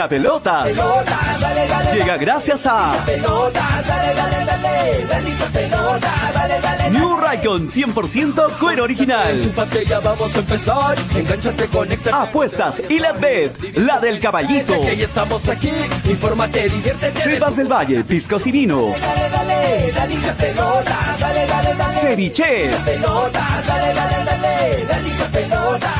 Hincha pelotas. Pelota, dale, dale, Llega gracias a dale. New Raycon 100% cuero original. Enchúfate, ya vamos a empezar. Engánchate, conéctate. Apuestas y la bet, la del caballito. Que ya estamos aquí. Infórmate, diviértete. Del Valle, piscos y vinos. Ceviche. Dale, dale, dale, dale.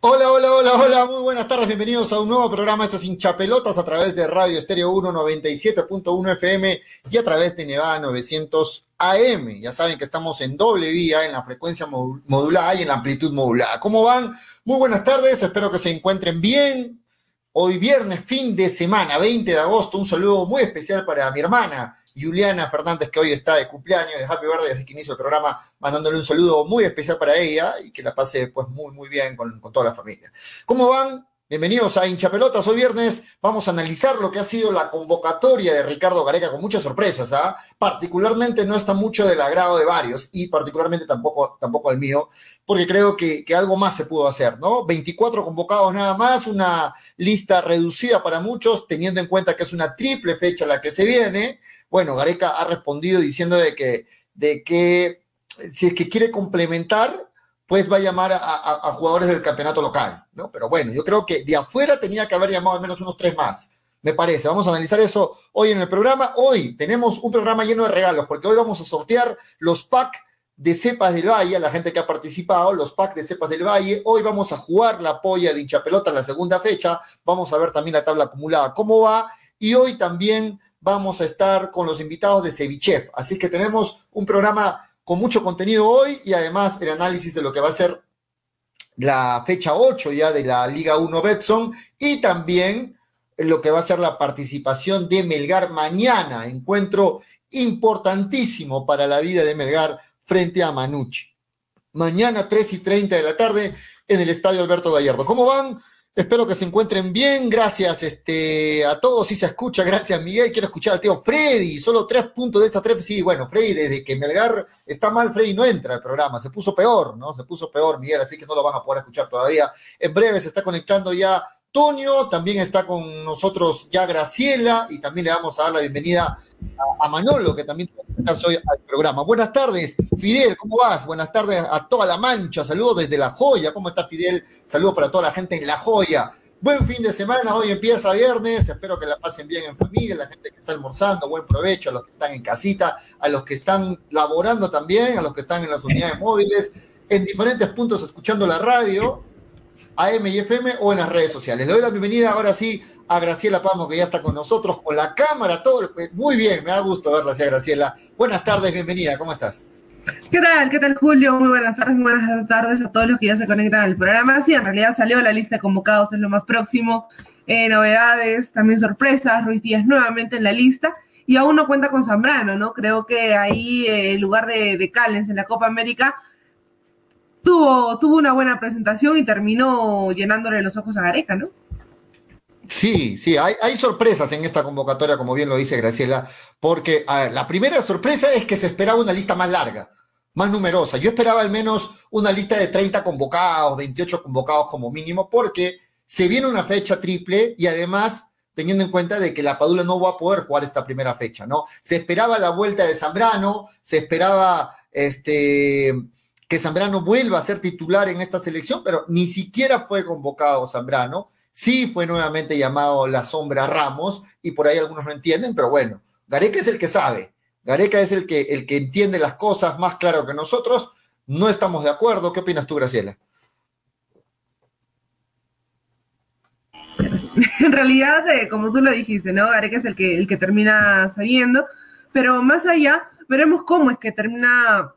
Hola, hola, hola, hola, muy buenas tardes, bienvenidos a un nuevo programa, esto es hinchapelotas a través de Radio Estéreo 1 97.1 FM y a través de Nevada 900 AM. Ya saben que estamos en doble vía, en la frecuencia modu- modulada y en la amplitud modulada. ¿Cómo van? Muy buenas tardes, espero que se encuentren bien. Hoy viernes, fin de semana, 20 de agosto, un saludo muy especial para mi hermana Juliana Fernández, que hoy está de cumpleaños de Happy Birthday, así que inicio el programa mandándole un saludo muy especial para ella y que la pase pues muy, muy bien con, con toda la familia. ¿Cómo van? Bienvenidos a Hinchapelotas. Hoy viernes vamos a analizar lo que ha sido la convocatoria de Ricardo Gareca con muchas sorpresas. ¿ah? Particularmente no está mucho del agrado de varios y particularmente tampoco, tampoco el mío, porque creo que, que algo más se pudo hacer, ¿no? 24 convocados nada más, una lista reducida para muchos, teniendo en cuenta que es una triple fecha la que se viene. Bueno, Gareca ha respondido diciendo de que, de que si es que quiere complementar, pues va a llamar a, jugadores del campeonato local, ¿no? Pero bueno, yo creo que de afuera tenía que haber llamado al menos unos tres más, me parece. Vamos a analizar eso hoy en el programa. Hoy tenemos un programa lleno de regalos, porque hoy vamos a sortear los packs de Cepas del Valle, a la gente que ha participado, los packs de Cepas del Valle. Hoy vamos a jugar la polla de hinchapelota en la segunda fecha. Vamos a ver también la tabla acumulada, cómo va. Y hoy también vamos a estar con los invitados de Cevichef. Así que tenemos un programa con mucho contenido hoy y además el análisis de lo que va a ser la fecha 8 ya de la Liga 1 Betson y también lo que va a ser la participación de Melgar mañana, encuentro importantísimo para la vida de Melgar frente a Manucci. Mañana 3 y 30 de la tarde en el Estadio Alberto Gallardo. ¿Cómo van? Espero que se encuentren bien. Gracias este, a todos. Si se escucha, gracias Miguel. Quiero escuchar al tío Freddy. Solo tres puntos de estas tres. Sí, bueno, Freddy, desde que Melgar está mal, Freddy no entra al programa. Se puso peor, ¿no? Se puso peor, Miguel, así que no lo van a poder escuchar todavía. En breve se está conectando ya Tonio. También está con nosotros ya Graciela. Y también le vamos a dar la bienvenida a, Manolo, que también conectarse hoy al programa. Buenas tardes, Fidel, ¿cómo vas? Buenas tardes a toda la mancha. Saludos desde La Joya. ¿Cómo está Fidel? Saludos para toda la gente en La Joya. Buen fin de semana, hoy empieza viernes, espero que la pasen bien en familia, la gente que está almorzando, buen provecho, a los que están en casita, a los que están laborando también, a los que están en las unidades móviles, en diferentes puntos escuchando la radio, AM y FM o en las redes sociales. Le doy la bienvenida ahora sí a Graciela Pamo, que ya está con nosotros, con la cámara, todo. Muy bien, me da gusto verla, Graciela. Buenas tardes, bienvenida, ¿cómo estás? ¿Qué tal? ¿Qué tal, Julio? Muy buenas tardes, muy buenas tardes a todos los que ya se conectan al programa. Sí, en realidad salió la lista de convocados, es lo más próximo. Eh, novedades, también sorpresas. Ruiz Díaz nuevamente en la lista. Y aún no cuenta con Zambrano, ¿no? Creo que ahí eh, el lugar de, de en la Copa América tuvo, tuvo una buena presentación y terminó llenándole los ojos a Gareca, ¿no? Sí, sí, hay, hay sorpresas en esta convocatoria, como bien lo dice Graciela, porque la primera sorpresa es que se esperaba una lista más larga, más numerosa. Yo esperaba al menos una lista de 30 convocados, 28 convocados como mínimo, porque se viene una fecha triple y además teniendo en cuenta de que la Padula no va a poder jugar esta primera fecha, ¿no? Se esperaba la vuelta de Zambrano, se esperaba este que Zambrano vuelva a ser titular en esta selección, pero ni siquiera fue convocado Zambrano. Sí fue nuevamente llamado la sombra Ramos, y por ahí algunos no entienden, pero bueno, Gareca es el que sabe. Gareca es el que, el que entiende las cosas más claro que nosotros. No estamos de acuerdo. ¿Qué opinas tú, Graciela? En realidad, eh, como tú lo dijiste, ¿no? Gareca es el que, el que termina sabiendo, pero más allá, veremos cómo es que termina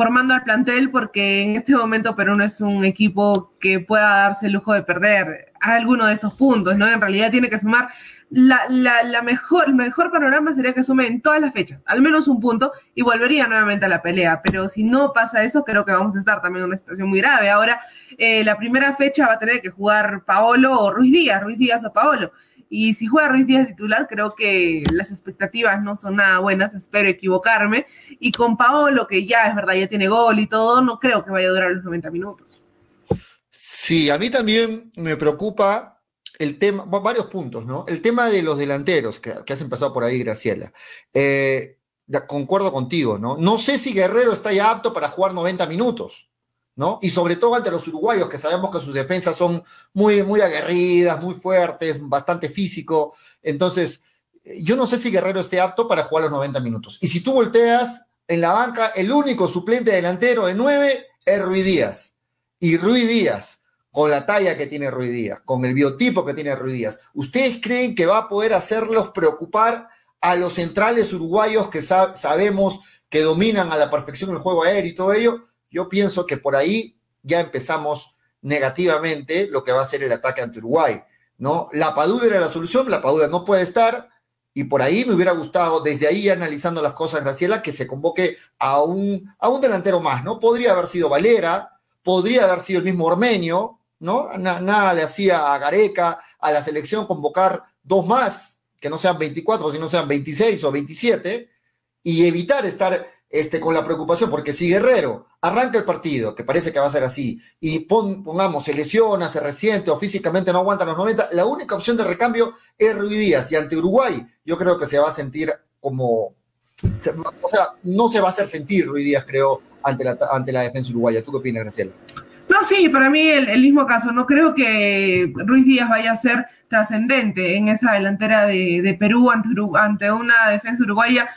formando al plantel, porque en este momento Perú no es un equipo que pueda darse el lujo de perder alguno de estos puntos, ¿no? En realidad tiene que sumar la, la, mejor, el mejor panorama sería que sume en todas las fechas, al menos un punto, y volvería nuevamente a la pelea. Pero si no pasa eso, creo que vamos a estar también en una situación muy grave. Ahora, eh, la primera fecha va a tener que jugar Paolo o Ruiz Díaz, Ruiz Díaz o Paolo. Y si juega Ruiz Díaz titular, creo que las expectativas no son nada buenas, espero equivocarme. Y con Paolo, que ya es verdad, ya tiene gol y todo, no creo que vaya a durar los 90 minutos. Sí, a mí también me preocupa el tema, varios puntos, ¿no? El tema de los delanteros, que, has empezado por ahí, Graciela. Eh, concuerdo contigo, ¿no? No sé si Guerrero está ya apto para jugar 90 minutos, ¿no? Y sobre todo ante los uruguayos, que sabemos que sus defensas son muy, muy aguerridas, muy fuertes, bastante físico. Entonces, yo no sé si Guerrero esté apto para jugar los 90 minutos. Y si tú volteas en la banca, el único suplente delantero de 9 es Ruiz Díaz. Y Ruiz Díaz con la talla que tiene Ruiz Díaz, con el biotipo que tiene Ruiz Díaz, ¿ustedes creen que va a poder hacerlos preocupar a los centrales uruguayos que sabemos que dominan a la perfección el juego aéreo y todo ello? Yo pienso que por ahí ya empezamos negativamente lo que va a ser el ataque ante Uruguay, ¿no? La Padula era la solución, la Padula no puede estar, y por ahí me hubiera gustado, desde ahí analizando las cosas, Graciela, que se convoque a un, a un delantero más, ¿no? Podría haber sido Valera, podría haber sido el mismo Ormenio, ¿no? nada le hacía a Gareca, a la selección convocar dos más, que no sean 24, sino sean 26 o 27, y evitar estar este, con la preocupación, porque si Guerrero arranca el partido, que parece que va a ser así, y pongamos, se lesiona, se resiente o físicamente no aguanta los 90, la única opción de recambio es Ruiz Díaz, y ante Uruguay yo creo que se va a sentir como... O sea, no se va a hacer sentir Ruiz Díaz, creo, ante la, ante la defensa uruguaya. ¿Tú qué opinas, Graciela? No, sí, para mí el, mismo caso. No creo que Ruiz Díaz vaya a ser trascendente en esa delantera de, Perú ante, ante una defensa uruguaya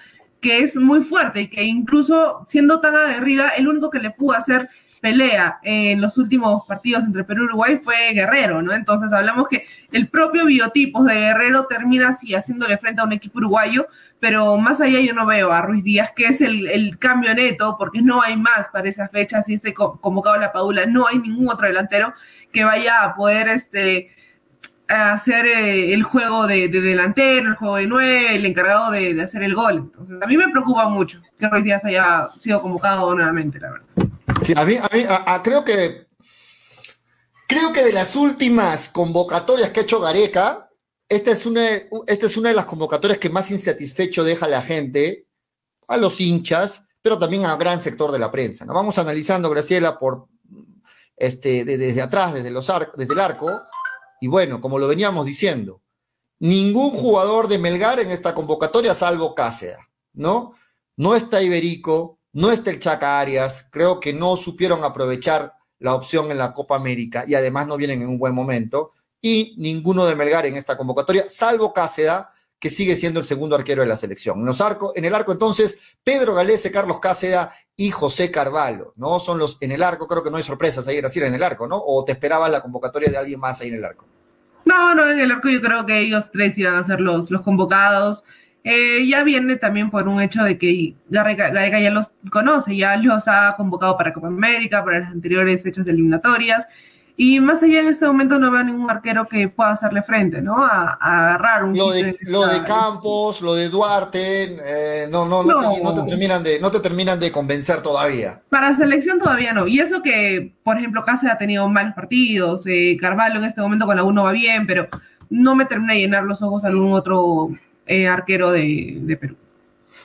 que es muy fuerte y que incluso siendo tan aguerrida, el único que le pudo hacer pelea en los últimos partidos entre Perú y Uruguay fue Guerrero, ¿no? Entonces hablamos que el propio biotipo de Guerrero termina así haciéndole frente a un equipo uruguayo, pero más allá yo no veo a Ruiz Díaz, que es el, cambio neto, porque no hay más para esa fecha, si esté convocado la Padula, no hay ningún otro delantero que vaya a poder este hacer eh, el juego de, delantero, el juego de nueve, el encargado de, hacer el gol. Entonces, a mí me preocupa mucho que Ruiz Díaz haya sido convocado nuevamente, la verdad. Sí, a mí, a mí creo que creo que de las últimas convocatorias que ha hecho Gareca, esta es, una, esta es una de las convocatorias que más insatisfecho deja a la gente, a los hinchas, pero también al gran sector de la prensa. ¿no? Vamos analizando, Graciela, por este, desde atrás, desde, los desde el arco, y bueno, como lo veníamos diciendo, ningún jugador de Melgar en esta convocatoria salvo Cáceres, ¿no? No está Iberico, no está el Chaca Arias, creo que no supieron aprovechar la opción en la Copa América y además no vienen en un buen momento y ninguno de Melgar en esta convocatoria, salvo Cáceda, que sigue siendo el segundo arquero de la selección. En, los arco, en el arco, entonces, Pedro Galese, Carlos Cáceda y José Carvalho, ¿no? Son los en el arco, creo que no hay sorpresas ahí, Graciela, en el arco, ¿no? ¿O te esperabas la convocatoria de alguien más ahí en el arco? No, no, en el arco yo creo que ellos tres iban a ser los, los convocados. Eh, ya viene también por un hecho de que Gareca ya los conoce, ya los ha convocado para Copa América, para las anteriores fechas de eliminatorias. Y más allá en este momento no veo ningún arquero que pueda hacerle frente, ¿no? A, agarrar un... Lo de, lo de Campos, lo de Duarte, eh, no, no, no, Te, terminan de, no te terminan de convencer todavía. Para selección todavía no. Y eso que, por ejemplo, Cáceres ha tenido malos partidos, eh, Carvalho en este momento con la 1 va bien, pero no me termina de llenar los ojos algún otro eh, arquero de, de Perú.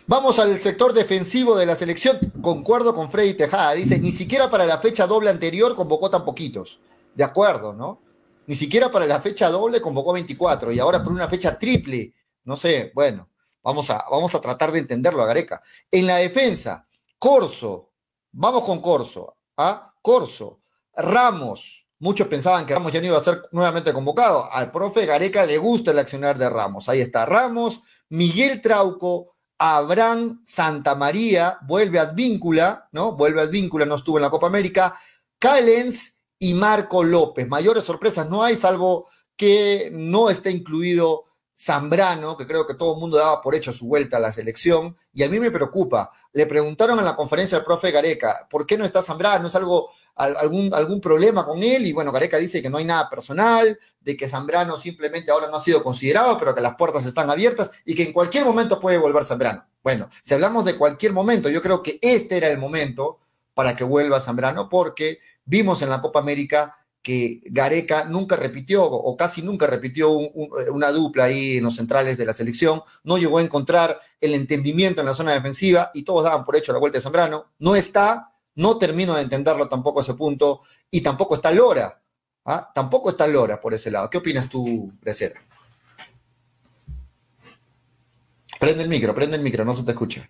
Vamos al sector defensivo de la selección. Concuerdo con Freddy Tejada. Dice, ni siquiera para la fecha doble anterior convocó tan poquitos de acuerdo, ¿no? Ni siquiera para la fecha doble convocó 24 y ahora por una fecha triple, no sé, bueno, vamos a, vamos a tratar de entenderlo a Gareca. En la defensa, Corso, vamos con Corso, ¿ah? Corso, Ramos, muchos pensaban que Ramos ya no iba a ser nuevamente convocado, al profe Gareca le gusta el accionar de Ramos, ahí está Ramos, Miguel Trauco, Abraham Santamaría, vuelve a Advíncula, ¿no? Vuelve a Advíncula, no estuvo en la Copa América, Callens y Marco López. Mayores sorpresas no hay, salvo que no esté incluido Zambrano, que creo que todo el mundo daba por hecho su vuelta a la selección, y a mí me preocupa. Le preguntaron en la conferencia al profe Gareca, ¿por qué no está Zambrano? ¿Es algo, algún, algún problema con él y bueno, Gareca dice que no hay nada personal, de que Zambrano simplemente ahora no ha sido considerado, pero que las puertas están abiertas y que en cualquier momento puede volver Zambrano. Bueno, si hablamos de cualquier momento, yo creo que este era el momento para que vuelva Zambrano porque vimos en la Copa América que Gareca nunca repitió o casi nunca repitió una dupla ahí en los centrales de la selección, no llegó a encontrar el entendimiento en la zona defensiva y todos daban por hecho la vuelta de Zambrano, no está, no termino de entenderlo tampoco a ese punto y tampoco está Lora, ¿ah? tampoco está Lora por ese lado. ¿Qué opinas tú, Brecera? Prende el micro, prende el micro, no se te escucha.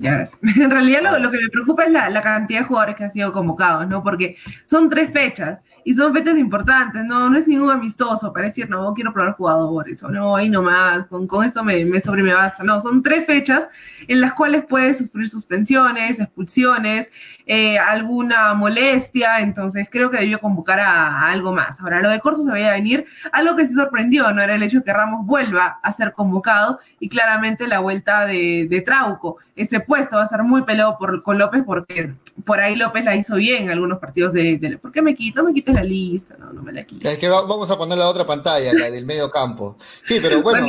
En realidad lo, que me preocupa es la, cantidad de jugadores que han sido convocados, ¿no? Porque son tres fechas y son fechas importantes, no, no es ningún amistoso para decir, no, quiero probar jugadores, o no, ahí nomás, con, con esto me, me sobre me basta. No, son tres fechas en las cuales puedes sufrir suspensiones, expulsiones, eh, alguna molestia, entonces creo que debió convocar a, algo más. Ahora, lo de Corso se veía venir, algo que sí sorprendió, ¿no? Era el hecho de que Ramos vuelva a ser convocado y claramente la vuelta de, de Trauco. Ese puesto va a ser muy pelado por, con López porque por ahí López la hizo bien en algunos partidos de, de ¿por qué me quito? Me la lista, no, no me la quites. Es que vamos a poner la otra pantalla, la del medio campo. Sí, pero bueno,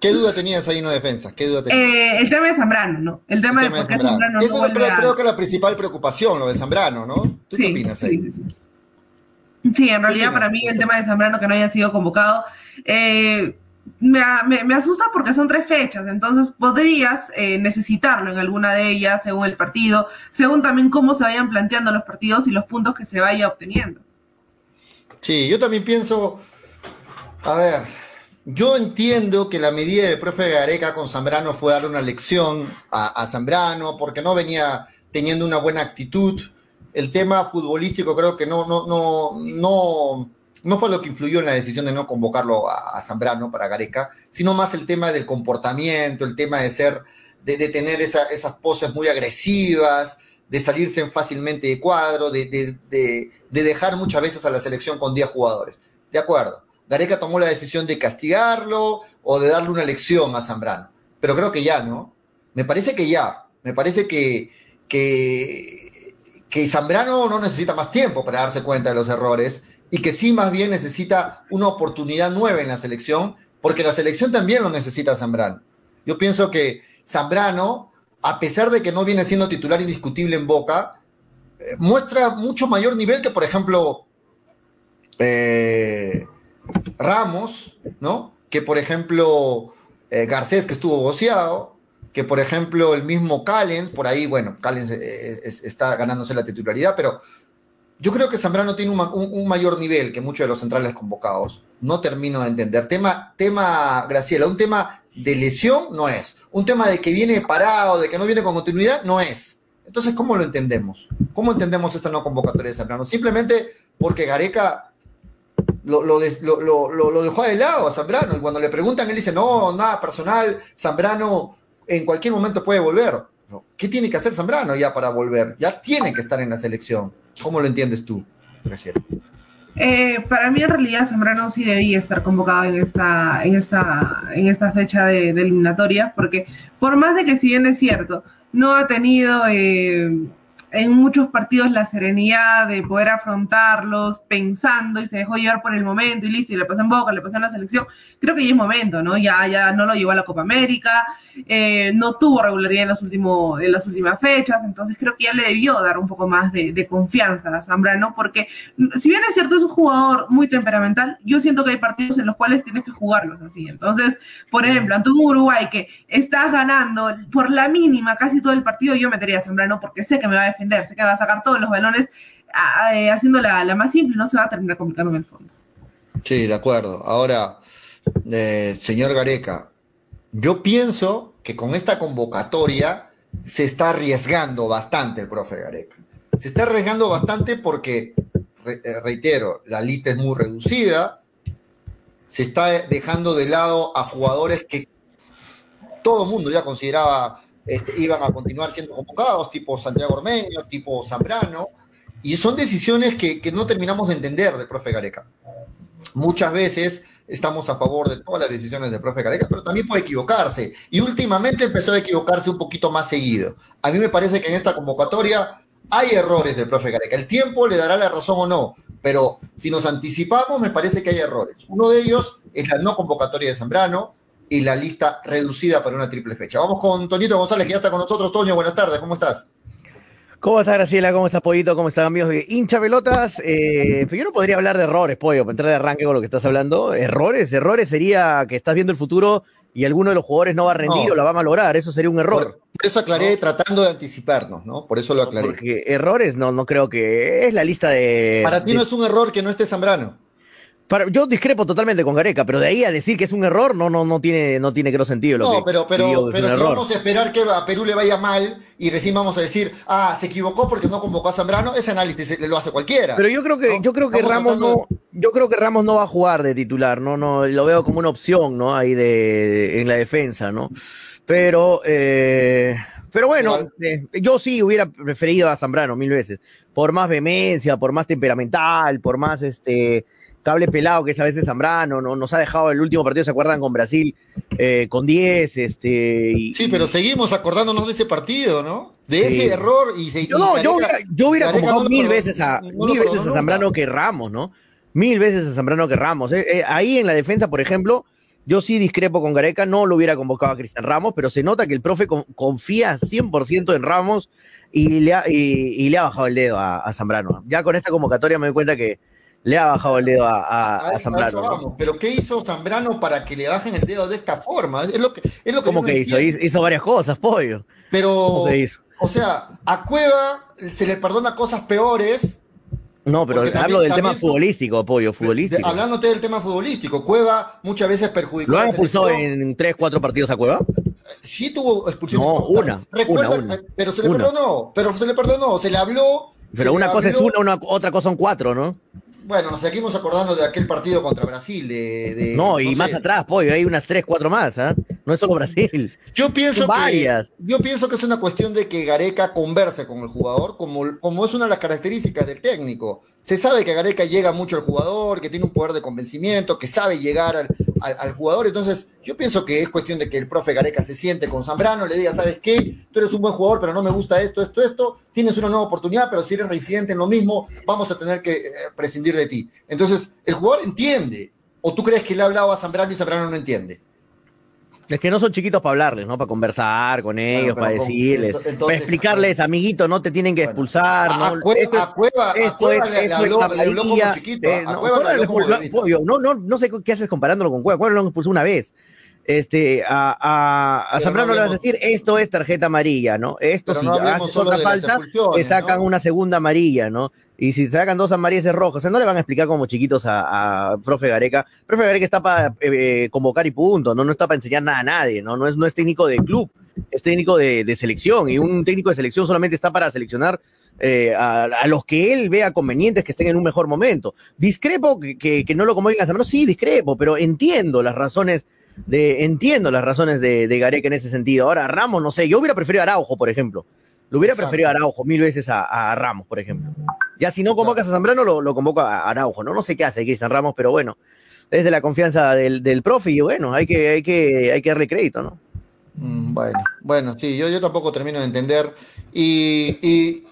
¿qué duda tenías ahí en la defensa? ¿Qué duda tenías? Eh, el tema de Zambrano, ¿no? El tema, de, por qué Zambrano, Eso no creo, que es la principal preocupación, lo de Zambrano, ¿no? ¿Tú qué opinas ahí? Sí, sí, sí. sí en realidad para mí el tema de Zambrano que no haya sido convocado... Eh, me, asusta porque son tres fechas, entonces podrías eh, necesitarlo en alguna de ellas según el partido, según también cómo se vayan planteando los partidos y los puntos que se vaya obteniendo. Sí, yo también pienso, a ver, yo entiendo que la medida del profe Gareca con Zambrano fue darle una lección a, Zambrano porque no venía teniendo una buena actitud. El tema futbolístico creo que no, no, no, no no fue lo que influyó en la decisión de no convocarlo a, Zambrano para Gareca, sino más el tema del comportamiento, el tema de ser, de, tener esas poses muy agresivas, de salirse fácilmente de cuadro, de, dejar muchas veces a la selección con 10 jugadores. De acuerdo, Gareca tomó la decisión de castigarlo o de darle una lección a Zambrano, pero creo que ya, ¿no? Me parece que ya, me parece que, que, que Zambrano no necesita más tiempo para darse cuenta de los errores y que sí más bien necesita una oportunidad nueva en la selección, porque la selección también lo necesita Zambrano. Yo pienso que Zambrano, a pesar de que no viene siendo titular indiscutible en Boca, eh, muestra mucho mayor nivel que, por ejemplo, eh, Ramos, ¿no? Que, por ejemplo, eh, Garcés, que estuvo boceado, que, por ejemplo, el mismo Callens, por ahí, bueno, Callens está ganándose la titularidad, pero yo creo que Zambrano tiene un, mayor nivel que muchos de los centrales convocados. No termino de entender. Tema, tema, Graciela, un tema de lesión no es. Un tema de que viene parado, de que no viene con continuidad, no es. Entonces, ¿cómo lo entendemos? ¿Cómo entendemos esta no convocatoria de Zambrano? Simplemente porque Gareca lo, dejó de lado a Zambrano y cuando le preguntan, él dice, no, nada personal, Zambrano en cualquier momento puede volver. ¿Qué tiene que hacer Zambrano ya para volver? Ya tiene que estar en la selección. ¿Cómo lo entiendes tú? Gracias. Eh, para mí en realidad Zambrano sí debía estar convocado en esta, en esta, en esta fecha de, eliminatoria, porque por más de que si bien es cierto, no ha tenido eh, en muchos partidos la serenidad de poder afrontarlos pensando y se dejó llevar por el momento y listo, y le pasó en Boca, le pasó en la selección, creo que ya es momento, ¿no? Ya, ya no lo llevó a la Copa América, eh, no tuvo regularidad en, los últimos, en las últimas fechas, entonces creo que ya le debió dar un poco más de, confianza a Zambrano, porque si bien es cierto, es un jugador muy temperamental, yo siento que hay partidos en los cuales tienes que jugarlos así. Entonces, por ejemplo, ante un Uruguay que estás ganando por la mínima casi todo el partido, yo metería a Zambrano porque sé que me va a defender, sé que va a sacar todos los balones eh, haciendo la, más simple, no se va a terminar complicando en el fondo. Sí, de acuerdo. Ahora, señor Gareca, yo pienso que con esta convocatoria se está arriesgando bastante el profe Gareca. Se está arriesgando bastante porque, eh, reitero, la lista es muy reducida, se está dejando de lado a jugadores que todo el mundo ya consideraba este, iban a continuar siendo convocados, tipo Santiago Ormeño, tipo Zambrano, y son decisiones que, que no terminamos de entender del profe Gareca. Muchas veces estamos a favor de todas las decisiones del profe Gareca, pero también puede equivocarse. Y últimamente empezó a equivocarse un poquito más seguido. A mí me parece que en esta convocatoria hay errores del profe Gareca. El tiempo le dará la razón o no, pero si nos anticipamos, me parece que hay errores. Uno de ellos es la no convocatoria de Zambrano y la lista reducida para una triple fecha. Vamos con Toñito González, que ya está con nosotros. Toño, buenas tardes, ¿cómo estás? ¿Cómo estás, Graciela? ¿Cómo estás, Pollito? ¿Cómo están, amigos de hincha pelotas? Eh, yo no podría hablar de errores, Pollo, para entrar de arranque con lo que estás hablando. Errores, errores sería que estás viendo el futuro y alguno de los jugadores no va a rendir No. o la va a malograr. Eso sería un error. Por, eso aclaré tratando de anticiparnos, ¿no? Por eso lo aclaré. Porque errores, no, no creo que. Es la lista de. Para ti de- no es un error que no esté Zambrano. Para- yo discrepo totalmente con Gareca, pero de ahí a decir que es un error, no, no, no tiene, no tiene creo sentido. Lo No, que pero, pero, pero si error. vamos a esperar que a Perú le vaya mal y recién vamos a decir, ah, se equivocó porque no convocó a Zambrano, ese análisis lo hace cualquiera. Pero yo creo que, ¿no? yo creo que Ramos tratando no, yo creo que Ramos no va a jugar de titular, no, no, lo veo como una opción, ¿no? Ahí de, en la defensa, ¿no? Pero, eh, pero bueno, eh, yo sí hubiera preferido a Zambrano mil veces, por más vehemencia, por más temperamental, por más este cable pelado que es a veces Zambrano, ¿no? Nos ha dejado el último partido, ¿se acuerdan? Con Brasil, eh, con 10, este. y- Sí, pero seguimos acordándonos de ese partido, ¿no? De Sí. ese error y se Yo, no, y yo hubiera, yo hubiera convocado no mil veces a, no mil veces a. Zambrano que Ramos, ¿no? Mil veces a Zambrano que Ramos. Eh, eh, ahí en la defensa, por ejemplo, yo sí discrepo con Gareca, no lo hubiera convocado a Cristian Ramos, pero se nota que el profe con- confía 100% en Ramos y le, ha, y, y le ha bajado el dedo a, a Zambrano. Ya con esta convocatoria me doy cuenta que le ha bajado el dedo a, a- A Zambrano. Pero ¿qué hizo Zambrano para que le bajen el dedo de esta forma? Es lo que, es lo que ¿Cómo que hizo? hizo? Hizo varias cosas, pollo. Pero, ¿Cómo que hizo? o sea, a Cueva se le perdona cosas peores. No, pero hablo también- del tema futbolístico, pollo, futbolístico. De- hablándote del tema futbolístico, Cueva muchas veces perjudicó ¿Lo han expulsado en tres, cuatro partidos a Cueva? Sí tuvo expulsiones. No, una, Recuerda, una, una. pero se le Una. perdonó, pero se le perdonó, se le habló. Pero una cosa es habló. una, otra cosa son cuatro, ¿no? Bueno, nos seguimos acordando de aquel partido contra Brasil. De, de- No, y más atrás, pollo, hay unas tres, cuatro más, ¿ah? No es solo Brasil. Yo pienso, que, yo pienso que es una cuestión de que Gareca converse con el jugador, como, como es una de las características del técnico. Se sabe que Gareca llega mucho al jugador, que tiene un poder de convencimiento, que sabe llegar al, al- al jugador. Entonces, yo pienso que es cuestión de que el profe Gareca se siente con Zambrano, le diga, ¿sabes qué? Tú eres un buen jugador, pero no me gusta esto, esto, esto. Tienes una nueva oportunidad, pero si eres reincidente en lo mismo, vamos a tener que eh, prescindir de ti. Entonces, el jugador entiende. ¿O tú crees que le ha hablado a Zambrano y Zambrano no entiende? Es que no son chiquitos para hablarles, ¿no? Para conversar con ellos, para decirles, entonces- para explicarles, amiguito, no te tienen que expulsar, a, ¿no? Cueva, Esto es- a Cueva, esto es, le, le eso habló, es le habló como chiquito. eh, a no, Cueva le habló como expulsó- no, no, no sé qué haces comparándolo con Cueva, Cueva lo han expulsado una vez. Este, a, a, a Zambrano no le vas a decir, esto es tarjeta amarilla, ¿no? Esto si no haces otra falta, te sacan ¿no? una segunda amarilla, ¿no? Y si sacan dos amarillas es rojo. O sea, no le van a explicar como chiquitos a, a profe Gareca. Profe Gareca está para eh, convocar y punto, ¿no? No está para enseñar nada a nadie, ¿no? No es, no es técnico de club, es técnico de, de selección. Y un técnico de selección solamente está para seleccionar eh, a, a los que él vea convenientes que estén en un mejor momento. Discrepo que, que, que no lo convoquen a Zambrano, sí, discrepo, pero entiendo las razones de, entiendo las razones de, de Gareca en ese sentido. Ahora, Ramos, no sé, yo hubiera preferido a Araujo, por ejemplo. Lo hubiera Exacto. preferido a Araujo mil veces a, a Ramos, por ejemplo. Ya si no convocas a Zambrano, lo, lo convoco a Araujo, ¿no? No sé qué hace Cristian Ramos, pero bueno, es de la confianza del, del profe y bueno, hay que, hay que, hay que darle crédito, ¿no? Mm, Bueno, bueno, sí, yo, yo tampoco termino de entender. Y, y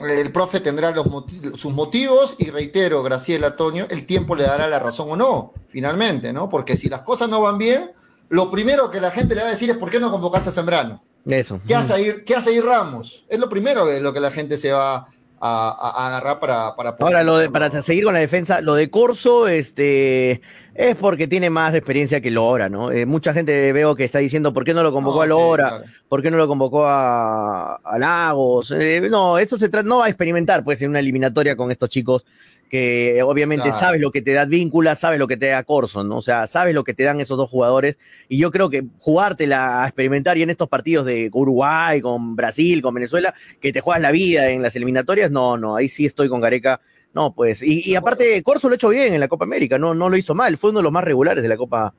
el profe tendrá los sus motivos y reitero, Graciela Toño, el tiempo le dará la razón o no, finalmente, ¿no? Porque si las cosas no van bien, lo primero que la gente le va a decir es ¿por qué no convocaste a Zambrano? Eso. ¿Qué hace ahí, qué hace ahí Ramos? Es lo primero de lo que la gente se va a, agarrar para... para Ahora, lo de, para seguir con la defensa, lo de Corso, este, es porque tiene más experiencia que Lora, ¿no? Eh, mucha gente veo que está diciendo, ¿por qué no lo convocó No, a sí, Lora? claro. ¿Por qué no lo convocó a, a Lagos? Eh, no, esto se trata, no va a experimentar, pues, en una eliminatoria con estos chicos que obviamente Claro. sabes lo que te da Víncula, sabes lo que te da Corso, ¿no? O sea, sabes lo que te dan esos dos jugadores. Y yo creo que jugártela a experimentar y en estos partidos de Uruguay, con Brasil, con Venezuela, que te juegas la vida en las eliminatorias, no, no, ahí sí estoy con Gareca. No, pues, y, y aparte, Corso lo ha hecho bien en la Copa América, no, no lo hizo mal, fue uno de los más regulares de la Copa,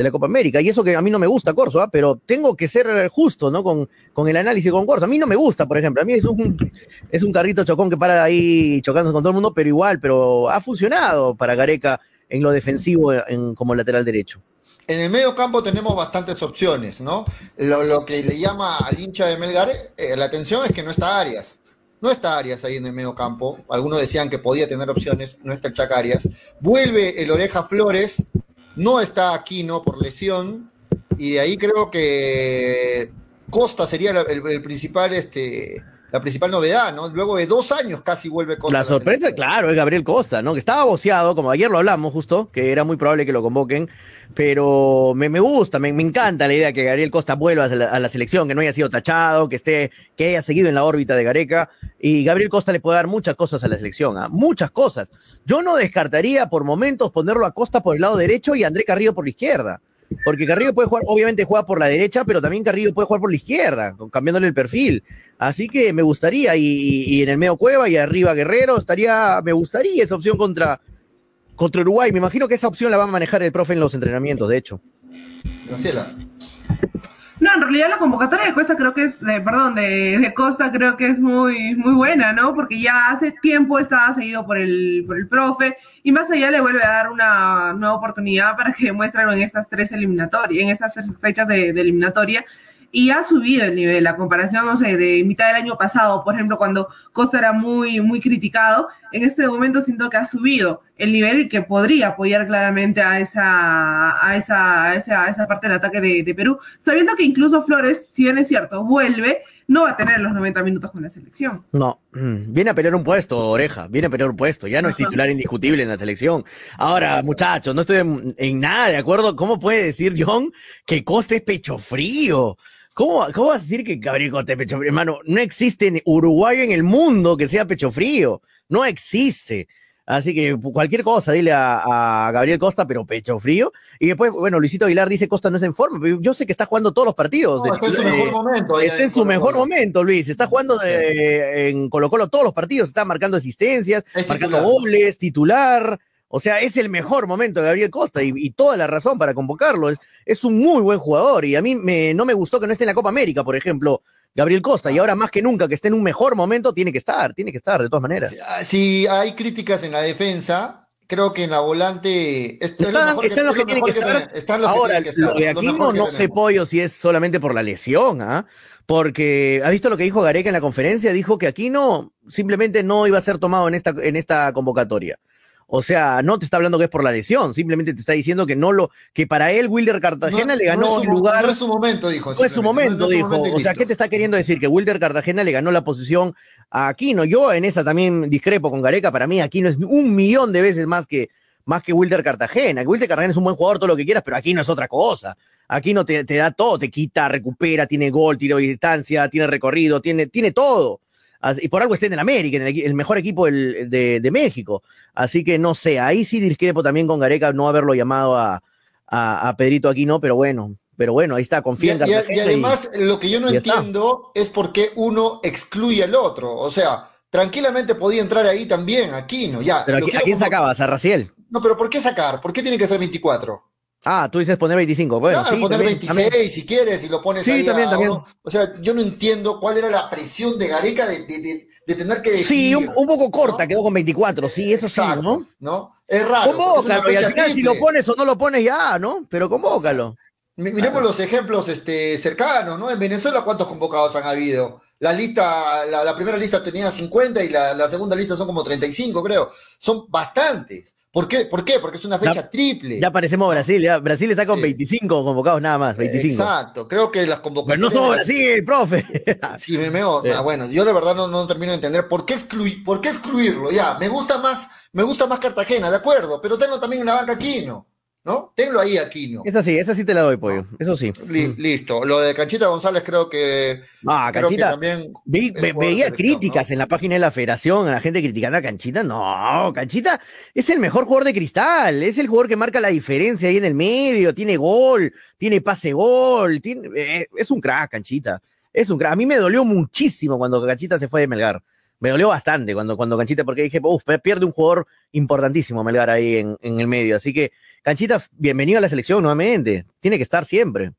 de la Copa América. Y eso que a mí no me gusta Corso, ¿ah? pero tengo que ser justo, ¿no? Con, con el análisis con Corso. A mí no me gusta, por ejemplo. A mí es un, es un carrito chocón que para ahí chocándose con todo el mundo, pero igual, pero ha funcionado para Gareca en lo defensivo en, como lateral derecho. En el medio campo tenemos bastantes opciones, ¿no? Lo, lo que le llama al hincha de Melgar eh, la atención es que no está Arias. No está Arias ahí en el medio campo. Algunos decían que podía tener opciones. No está el Chac Arias. Vuelve el Oreja Flores. No está Aquino por lesión. Y de ahí creo que Costa sería el principal este, la principal novedad, ¿no? Luego de dos años casi vuelve Costa. La sorpresa, la claro, es Gabriel Costa, ¿no? Que estaba boceado, como ayer lo hablamos justo, que era muy probable que lo convoquen, pero me, me gusta, me, me, encanta la idea que Gabriel Costa vuelva a la, a la, selección, que no haya sido tachado, que esté, que haya seguido en la órbita de Gareca, y Gabriel Costa le puede dar muchas cosas a la selección, ¿eh? muchas cosas. Yo no descartaría por momentos ponerlo a Costa por el lado derecho y a André Carrillo por la izquierda. Porque Carrillo puede jugar, obviamente juega por la derecha, pero también Carrillo puede jugar por la izquierda, cambiándole el perfil. Así que me gustaría, y, en el medio Cueva y arriba Guerrero, estaría, me gustaría esa opción contra, contra Uruguay. Me imagino que esa opción la va a manejar el profe en los entrenamientos, de hecho. Graciela. No, en realidad la convocatoria de Costa creo que es, de, perdón, de, de, Costa creo que es muy, muy buena, ¿no? Porque ya hace tiempo estaba seguido por el, por el profe y más allá le vuelve a dar una nueva oportunidad para que demuestre en estas tres eliminatorias, en estas tres fechas de eliminatoria y ha subido el nivel, la comparación, no sé, de mitad del año pasado, por ejemplo, cuando Costa era muy, muy criticado, en este momento siento que ha subido el nivel que podría apoyar claramente a esa, a esa, a esa, a esa parte del ataque de, de, Perú, sabiendo que incluso Flores, si bien es cierto, vuelve, no va a tener los 90 minutos con la selección. No, viene a pelear un puesto, oreja, viene a pelear un puesto, ya no es titular indiscutible en la selección. Ahora, muchachos, no estoy en, en nada de acuerdo. ¿Cómo puede decir John que Costa es pecho frío? ¿Cómo, ¿Cómo, vas a decir que Gabriel Costa es pecho frío? Hermano, no existe Uruguayo en el mundo que sea pecho frío. No existe. Así que cualquier cosa, dile a, a, Gabriel Costa, pero pecho frío. Y después, bueno, Luisito Aguilar dice Costa no es en forma, pero yo sé que está jugando todos los partidos. No, está en su eh, mejor momento. Está en su mejor momento, Luis. Está jugando en Colo Colo todos los partidos, está marcando asistencias, es marcando titular. goles, titular. O sea, es el mejor momento de Gabriel Costa y, y toda la razón para convocarlo. Es, es, un muy buen jugador y a mí me, no me gustó que no esté en la Copa América, por ejemplo, Gabriel Costa. Y ahora más que nunca que esté en un mejor momento, tiene que estar, tiene que estar de todas maneras. Si, si hay críticas en la defensa, creo que en la volante es, están, es están los que, tienen que, estar. Están los Ahora, que que estar, lo de Aquino no sé pollo si es solamente por la lesión, ¿ah? ¿eh? Porque, ¿ha visto lo que dijo Gareca en la conferencia? Dijo que Aquino simplemente no iba a ser tomado en esta, en esta convocatoria. O sea, no te está hablando que es por la lesión, simplemente te está diciendo que no lo, que para él Wilder Cartagena no, le ganó no lugar. No es su momento, dijo. No es su momento, dijo. Momento o sea, ¿qué te está queriendo decir? Que Wilder Cartagena le ganó la posición a Aquino. Yo en esa también discrepo con Gareca. Para mí, Aquino es un millón de veces más que, más que Wilder Cartagena. Que Wilder Cartagena es un buen jugador, todo lo que quieras, pero Aquino es otra cosa. Aquino te, te da todo, te quita, recupera, tiene gol, tiro de distancia, tiene recorrido, tiene, tiene todo y por algo está en el América, en el, el mejor equipo del, de, de, México. Así que no sé, ahí sí discrepo también con Gareca no haberlo llamado a, a, a Pedrito aquí, no, pero bueno, pero bueno, ahí está, confía y, en y, y además, y, lo que yo no entiendo está. es por qué uno excluye al otro. O sea, tranquilamente podía entrar ahí también, Aquino, ya. Pero ¿a, ¿a quién como... sacabas? ¿A Raciel? No, pero ¿por qué sacar? ¿Por qué tiene que ser 24? Ah, tú dices poner 25. Bueno, claro, sí, poner también, 26 también. si quieres y lo pones sí, ahí. También, a, también. O sea, yo no entiendo cuál era la presión de Gareca de, de, de, de tener que decir. Sí, un, un poco corta, ¿no? quedó con 24, sí, eso Exacto, sí, ¿no? ¿no? Es raro. Convócalo, y al final si lo pones o no lo pones ya, ¿no? Pero convócalo. Miremos claro. los ejemplos este, cercanos, ¿no? En Venezuela, ¿cuántos convocados han habido? La lista, la, la primera lista tenía 50 y la, la segunda lista son como 35, creo. Son bastantes. ¿Por qué? ¿Por qué? Porque es una fecha ya, triple. Ya parecemos Brasil, ya. Brasil está con sí. 25 convocados nada más, 25. Exacto, creo que las convocatorias... Pero no somos Brasil, profe. sí, me meo. Ah, bueno, yo de verdad no, no termino de entender por qué, excluir, por qué excluirlo. Ya, me gusta más, me gusta más Cartagena, de acuerdo, pero tengo también en la banca Aquino. ¿no? Tenlo ahí, Aquino. Esa sí, esa sí te la doy, pollo. Eso sí. Li listo. Lo de Canchita González creo que. Ah, creo Canchita. Que también ve, ve, veía críticas ¿no? en la página de la federación, a la gente criticando a Canchita. No, Canchita es el mejor jugador de cristal. Es el jugador que marca la diferencia ahí en el medio. Tiene gol, tiene pase gol. Tiene, eh, es un crack, Canchita. Es un crack. A mí me dolió muchísimo cuando Canchita se fue de Melgar me dolió bastante cuando, cuando Canchita, porque dije, uff, pierde un jugador importantísimo Melgar ahí en, en, el medio. Así que, Canchita, bienvenido a la selección nuevamente. Tiene que estar siempre.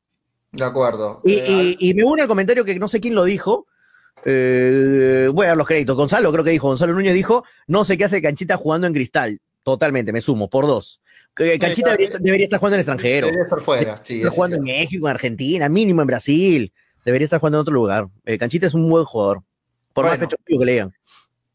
De acuerdo. Y, eh, y, y me une el comentario que no sé quién lo dijo. Eh, voy a dar los créditos. Gonzalo, creo que dijo, Gonzalo Núñez dijo, no sé qué hace Canchita jugando en cristal. Totalmente, me sumo, por dos. Canchita debería, debería, estar jugando en el extranjero. Debería estar fuera, sí. Debería jugando en México, en Argentina, mínimo en Brasil. Debería estar jugando en otro lugar. Eh, Canchita es un buen jugador. Por más Bueno. pecho frío que le digan.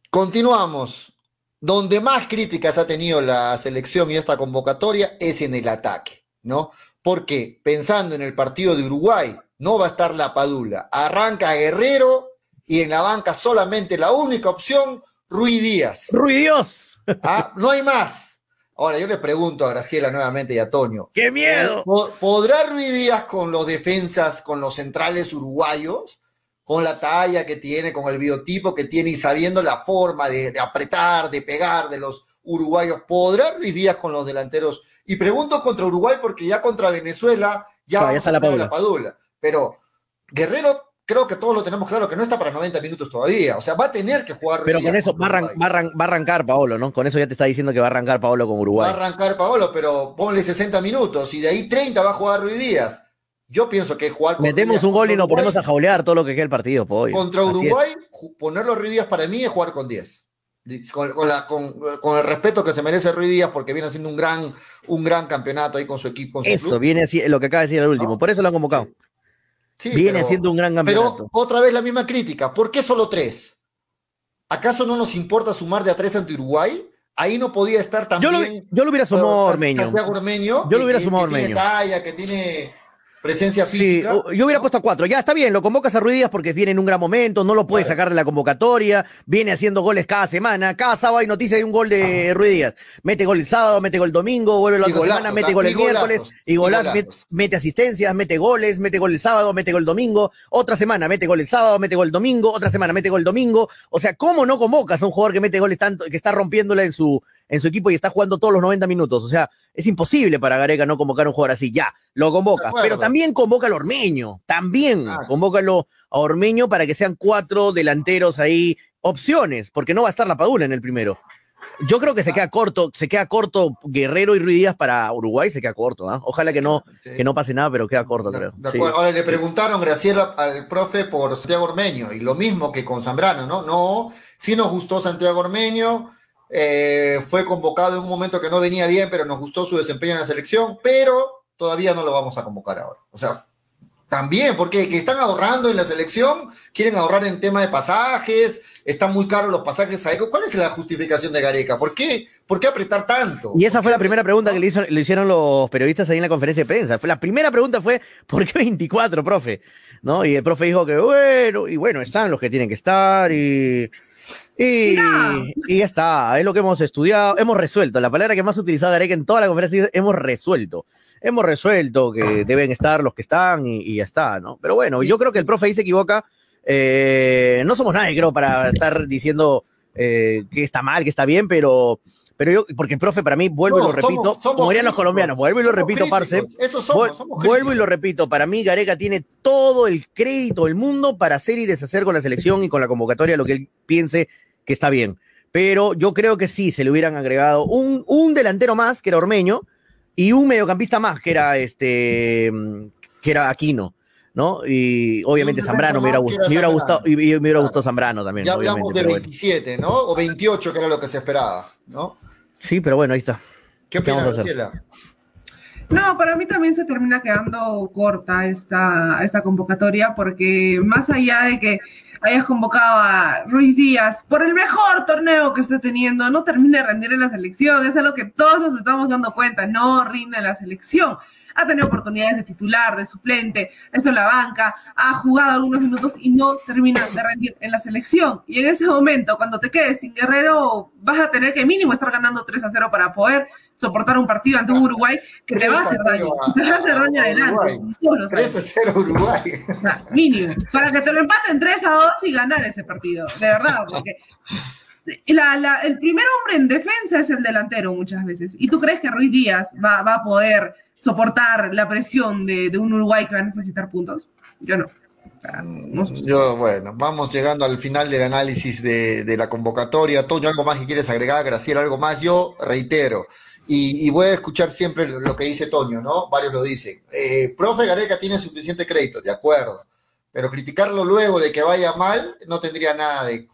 Continuamos. Donde más críticas ha tenido la selección y esta convocatoria es en el ataque, ¿no? Porque pensando en el partido de Uruguay, no va a estar la Padula. Arranca Guerrero y en la banca solamente la única opción, Rui Díaz. ¡Rui Dios! ¿ah? No hay más. Ahora yo le pregunto a Graciela nuevamente y a Toño. ¡Qué miedo! ¿po- ¿Podrá Rui Díaz con los defensas, con los centrales uruguayos? Con la talla que tiene, con el biotipo que tiene y sabiendo la forma de, de apretar, de pegar de los uruguayos, ¿podrá Ruiz Díaz con los delanteros? Y pregunto contra Uruguay porque ya contra Venezuela ya, No, ya vamos está a la a Padula. Pero Guerrero, creo que todos lo tenemos claro que no está para 90 minutos todavía. O sea, va a tener que jugar. Ruiz Pero con eso va a, arran- va a arran- va a arrancar Paolo, ¿no? Con eso ya te está diciendo que va a arrancar Paolo con Va Uruguay. a arrancar Paolo, pero ponle 60 minutos y de ahí 30 va a jugar Ruiz Díaz. Yo pienso que jugar con Metemos un gol y nos ponemos a jaulear todo lo que queda el partido, pollo. Contra es. Uruguay, ponerlo a Ruiz Díaz para mí es jugar con 10. Con, con la- con- con el respeto que se merece Ruiz Díaz porque viene haciendo un gran, un gran campeonato ahí con su equipo. con su Eso, club. viene así, lo que acaba de decir el último. ¿No? Por eso lo han convocado. Sí, viene pero- haciendo un gran Pero campeonato. otra vez la misma crítica. ¿Por qué solo tres? ¿Acaso no nos importa sumar de a tres ante Uruguay? Ahí no podía estar Yo lo, también. yo lo hubiera sumado Ormeño. Ormeño. Yo lo hubiera que- sumado a que tiene Ormeño. talla, que tiene presencia Sí, física. o- yo hubiera puesto a cuatro. Ya está bien, lo convocas a Ruiz Díaz porque viene en un gran momento, no lo puede Claro. sacar de la convocatoria, viene haciendo goles cada semana, cada sábado hay noticia de un gol de Ruiz Díaz. Mete gol el sábado, mete gol el domingo, vuelve la otra semana, mete ¿ah? gol el miércoles, y y golaz- golazos. met- mete asistencias, mete goles, mete gol el sábado, mete gol el domingo, otra semana mete gol el sábado, mete gol el domingo, otra semana mete gol el domingo. O sea, ¿cómo no convocas a un jugador que mete goles tanto, que está rompiéndola en su, en su equipo y está jugando todos los 90 minutos? O sea, es imposible para Gareca no convocar a un jugador así. Ya, lo acuerdo. pero también convoca al Ormeño, también Claro. convócalo a Ormeño para que sean cuatro delanteros ahí, opciones, porque no va a estar la Padula en el primero. Yo creo que se queda corto, se queda corto Guerrero y Ruiz Díaz para Uruguay, se queda corto, ¿ah? Ojalá que no, Sí. que no pase nada, pero queda corto, De- creo. de Sí. acuerdo. Ahora le preguntaron, Graciela, al profe por Santiago Ormeño, y lo mismo que con Zambrano, ¿no? No, sí nos gustó Santiago Ormeño, eh, fue convocado en un momento que no venía bien, pero nos gustó su desempeño en la selección, pero todavía no lo vamos a convocar ahora. O sea, también, porque que están ahorrando en la selección, quieren ahorrar en tema de pasajes, están muy caros los pasajes a Eco. ¿Cuál es la justificación de Gareca? ¿Por qué, ¿Por qué apretar tanto? Y esa ¿Por fue la primera pregunta que le, hizo- le hicieron los periodistas ahí en la conferencia de prensa. Fue, la primera pregunta fue, ¿por qué 24, profe? ¿No? Y el profe dijo que, bueno, y bueno, están los que tienen que estar y... Y, Ya. y ya está, es lo que hemos estudiado, hemos resuelto. La palabra que más ha utilizado Gareca en toda la conferencia es hemos resuelto. Hemos resuelto que deben estar los que están y, y ya está, ¿no? Pero bueno, yo creo que el profe ahí se equivoca. Eh, no somos nadie, creo, para estar diciendo eh, que está mal, que está bien, pero, pero yo, porque el profe para mí, vuelvo y lo repito, somos- somos como dirían los colombianos, vuelvo y lo repito, parce. críticos. Eso somos, Vuel- somos vuelvo y lo repito, para mí Gareca tiene todo el crédito del mundo para hacer y deshacer con la selección y con la convocatoria lo que él piense que está bien. Pero yo creo que sí, se le hubieran agregado un, un delantero más, que era Ormeño, y un mediocampista más, que era este que era Aquino, ¿no? Y obviamente Zambrano me me hubiera gustado, y, y me hubiera gustado Zambrano también, Ya hablamos obviamente. de pero bueno. 27, ¿no? O 28, que era lo que se esperaba, ¿no? Sí, pero bueno, ahí está. ¿Qué ¿Qué opinas? No, para mí también se termina quedando corta esta, esta convocatoria porque más allá de que hayas convocado a Ruiz Díaz por el mejor torneo que esté teniendo, no termina de rendir en la selección, es algo que todos nos estamos dando cuenta, no rinde la selección. Ha tenido oportunidades de titular, de suplente, esto en la banca, ha jugado algunos minutos y no termina de rendir en la selección. Y en ese momento, cuando te quedes sin Guerrero, vas a tener que mínimo estar ganando 3 a 0 para poder soportar un partido ante un Uruguay que te va a hacer daño, te va a hacer daño adelante. Todos lo 3 sabemos. a 0 Uruguay. O sea, mínimo, para que te lo empaten 3 a 2 y ganar ese partido, de verdad, porque la- la- el primer hombre en defensa es el delantero muchas veces. ¿Y tú crees que Ruiz Díaz va, va a poder soportar la presión de, un Uruguay que va a necesitar puntos? Yo no. Yo, bueno, vamos llegando al final del análisis de, de la convocatoria. Toño, ¿algo más que quieres agregar? Graciela, ¿algo más? Yo reitero, y, y voy a escuchar siempre lo que dice Toño, ¿no? Varios lo dicen. Eh, profe Gareca tiene suficiente crédito, de acuerdo, pero criticarlo luego de que vaya mal no tendría nada de...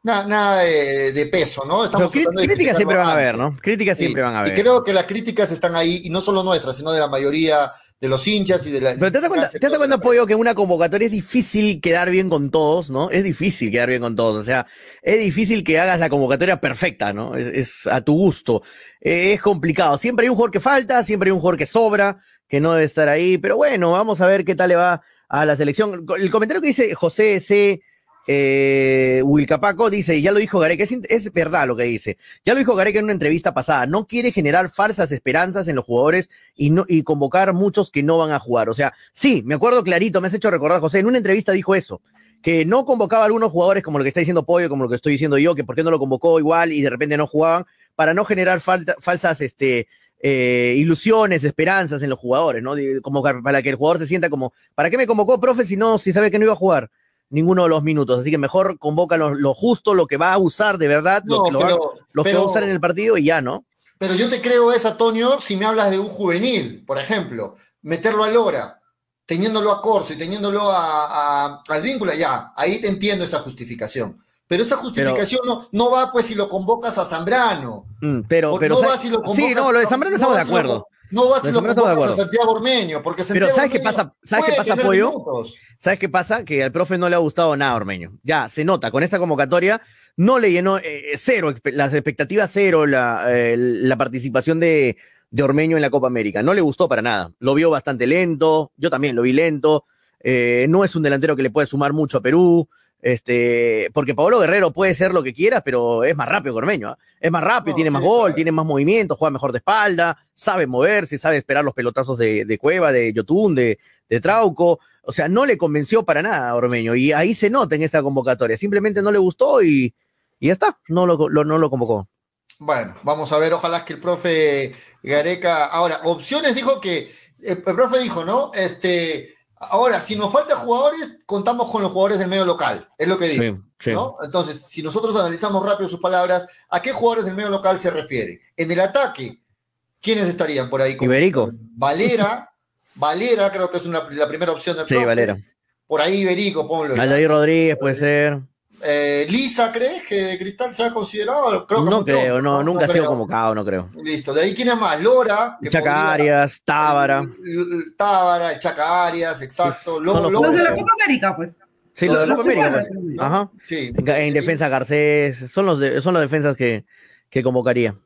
Nada, nada de, de peso, ¿no? De críticas siempre van a haber. ¿no? Críticas siempre van a haber. Y creo que las críticas están ahí, y no solo nuestras, sino de la mayoría de los hinchas y de la. Pero te das cuenta, te das cuenta, Pollo, que en una convocatoria es difícil quedar bien con todos, ¿no? Es difícil quedar bien con todos. O sea, es difícil que hagas la convocatoria perfecta, ¿no? Es, es a tu gusto. Eh, es complicado. Siempre hay un jugador que falta, siempre hay un jugador que sobra, que no debe estar ahí. Pero bueno, vamos a ver qué tal le va a la selección. El comentario que dice José C. Eh, Wilcapaco dice, ya lo dijo Gareca, es, es, verdad lo que dice, ya lo dijo Gareca en una entrevista pasada, no quiere generar falsas esperanzas en los jugadores y, no, y convocar muchos que no van a jugar. O sea, sí, me acuerdo clarito, me has hecho recordar, José, en una entrevista dijo eso, que no convocaba a algunos jugadores como lo que está diciendo Pollo, como lo que estoy diciendo yo, que por qué no lo convocó igual y de repente no jugaban, para no generar falsas, este, eh, ilusiones, esperanzas en los jugadores, ¿no? Como para que el jugador se sienta como, ¿para qué me convocó, profe, si no, si sabe que no iba a jugar? Ninguno de los minutos. Así que mejor convoca lo, lo justo, lo que va a usar de verdad, no, lo, que, lo, pero, va, lo pero, que va a usar en el partido y ya, ¿no? Pero yo te creo esa, Antonio, si me hablas de un juvenil, por ejemplo, meterlo a Lora, teniéndolo a Corso y teniéndolo a, a, a Advíncula, ya, ahí te entiendo esa justificación. Pero esa justificación pero, no, no va pues si lo convocas a Zambrano. Mm, pero, pero, no va si lo sí, no, lo de Zambrano no estamos de acuerdo. No vas si lo convocas a Santiago Ormeño, porque Santiago Pero ¿sabes qué pasa? ¿Sabes qué pasa, Pollo? Minutos. ¿Sabes qué pasa? Que al profe no le ha gustado nada Ormeño. Ya, se nota, con esta convocatoria no le llenó eh, cero, las expectativas cero, la, eh, la participación de, de, Ormeño en la Copa América. No le gustó para nada. Lo vio bastante lento, yo también lo vi lento. Eh, no es un delantero que le puede sumar mucho a Perú. Este, porque Pablo Guerrero puede ser lo que quiera, pero es más rápido que Ormeño. ¿eh? Es más rápido, no, tiene sí, más gol, claro. tiene más movimiento, juega mejor de espalda, sabe moverse, sabe esperar los pelotazos de, de Cueva, de Yotun, de, de, Trauco. O sea, no le convenció para nada a Ormeño. Y ahí se nota en esta convocatoria. Simplemente no le gustó y, y ya está. No lo, lo, no lo convocó. Bueno, vamos a ver. Ojalá que el profe Gareca. Ahora, opciones dijo que. El, el profe dijo, ¿no? Este Ahora, si nos faltan jugadores, contamos con los jugadores del medio local, es lo que digo. Sí, sí. ¿no? Entonces, si nosotros analizamos rápido sus palabras, ¿a qué jugadores del medio local se refiere? En el ataque, ¿quiénes estarían por ahí? Iberico. Valera, Valera creo que es una, la primera opción del Sí, profe. Valera. Por ahí Iberico, ponlo. Aldair Rodríguez puede ser. Eh, Lisa, ¿crees que Cristal se ha considerado? Creo que no creo, no, no, nunca ha sido convocado, no creo. Listo, de ahí quién es más, Lora. Chaca Arias, Tábara. Tábara, el Chaca Arias, exacto. Sí, los, los, de la Copa América, pues. Sí, los de la Copa América. Pues. ¿no? Ajá. Sí. En, en defensa Garcés, son los, de, son los defensas que, que convocaría.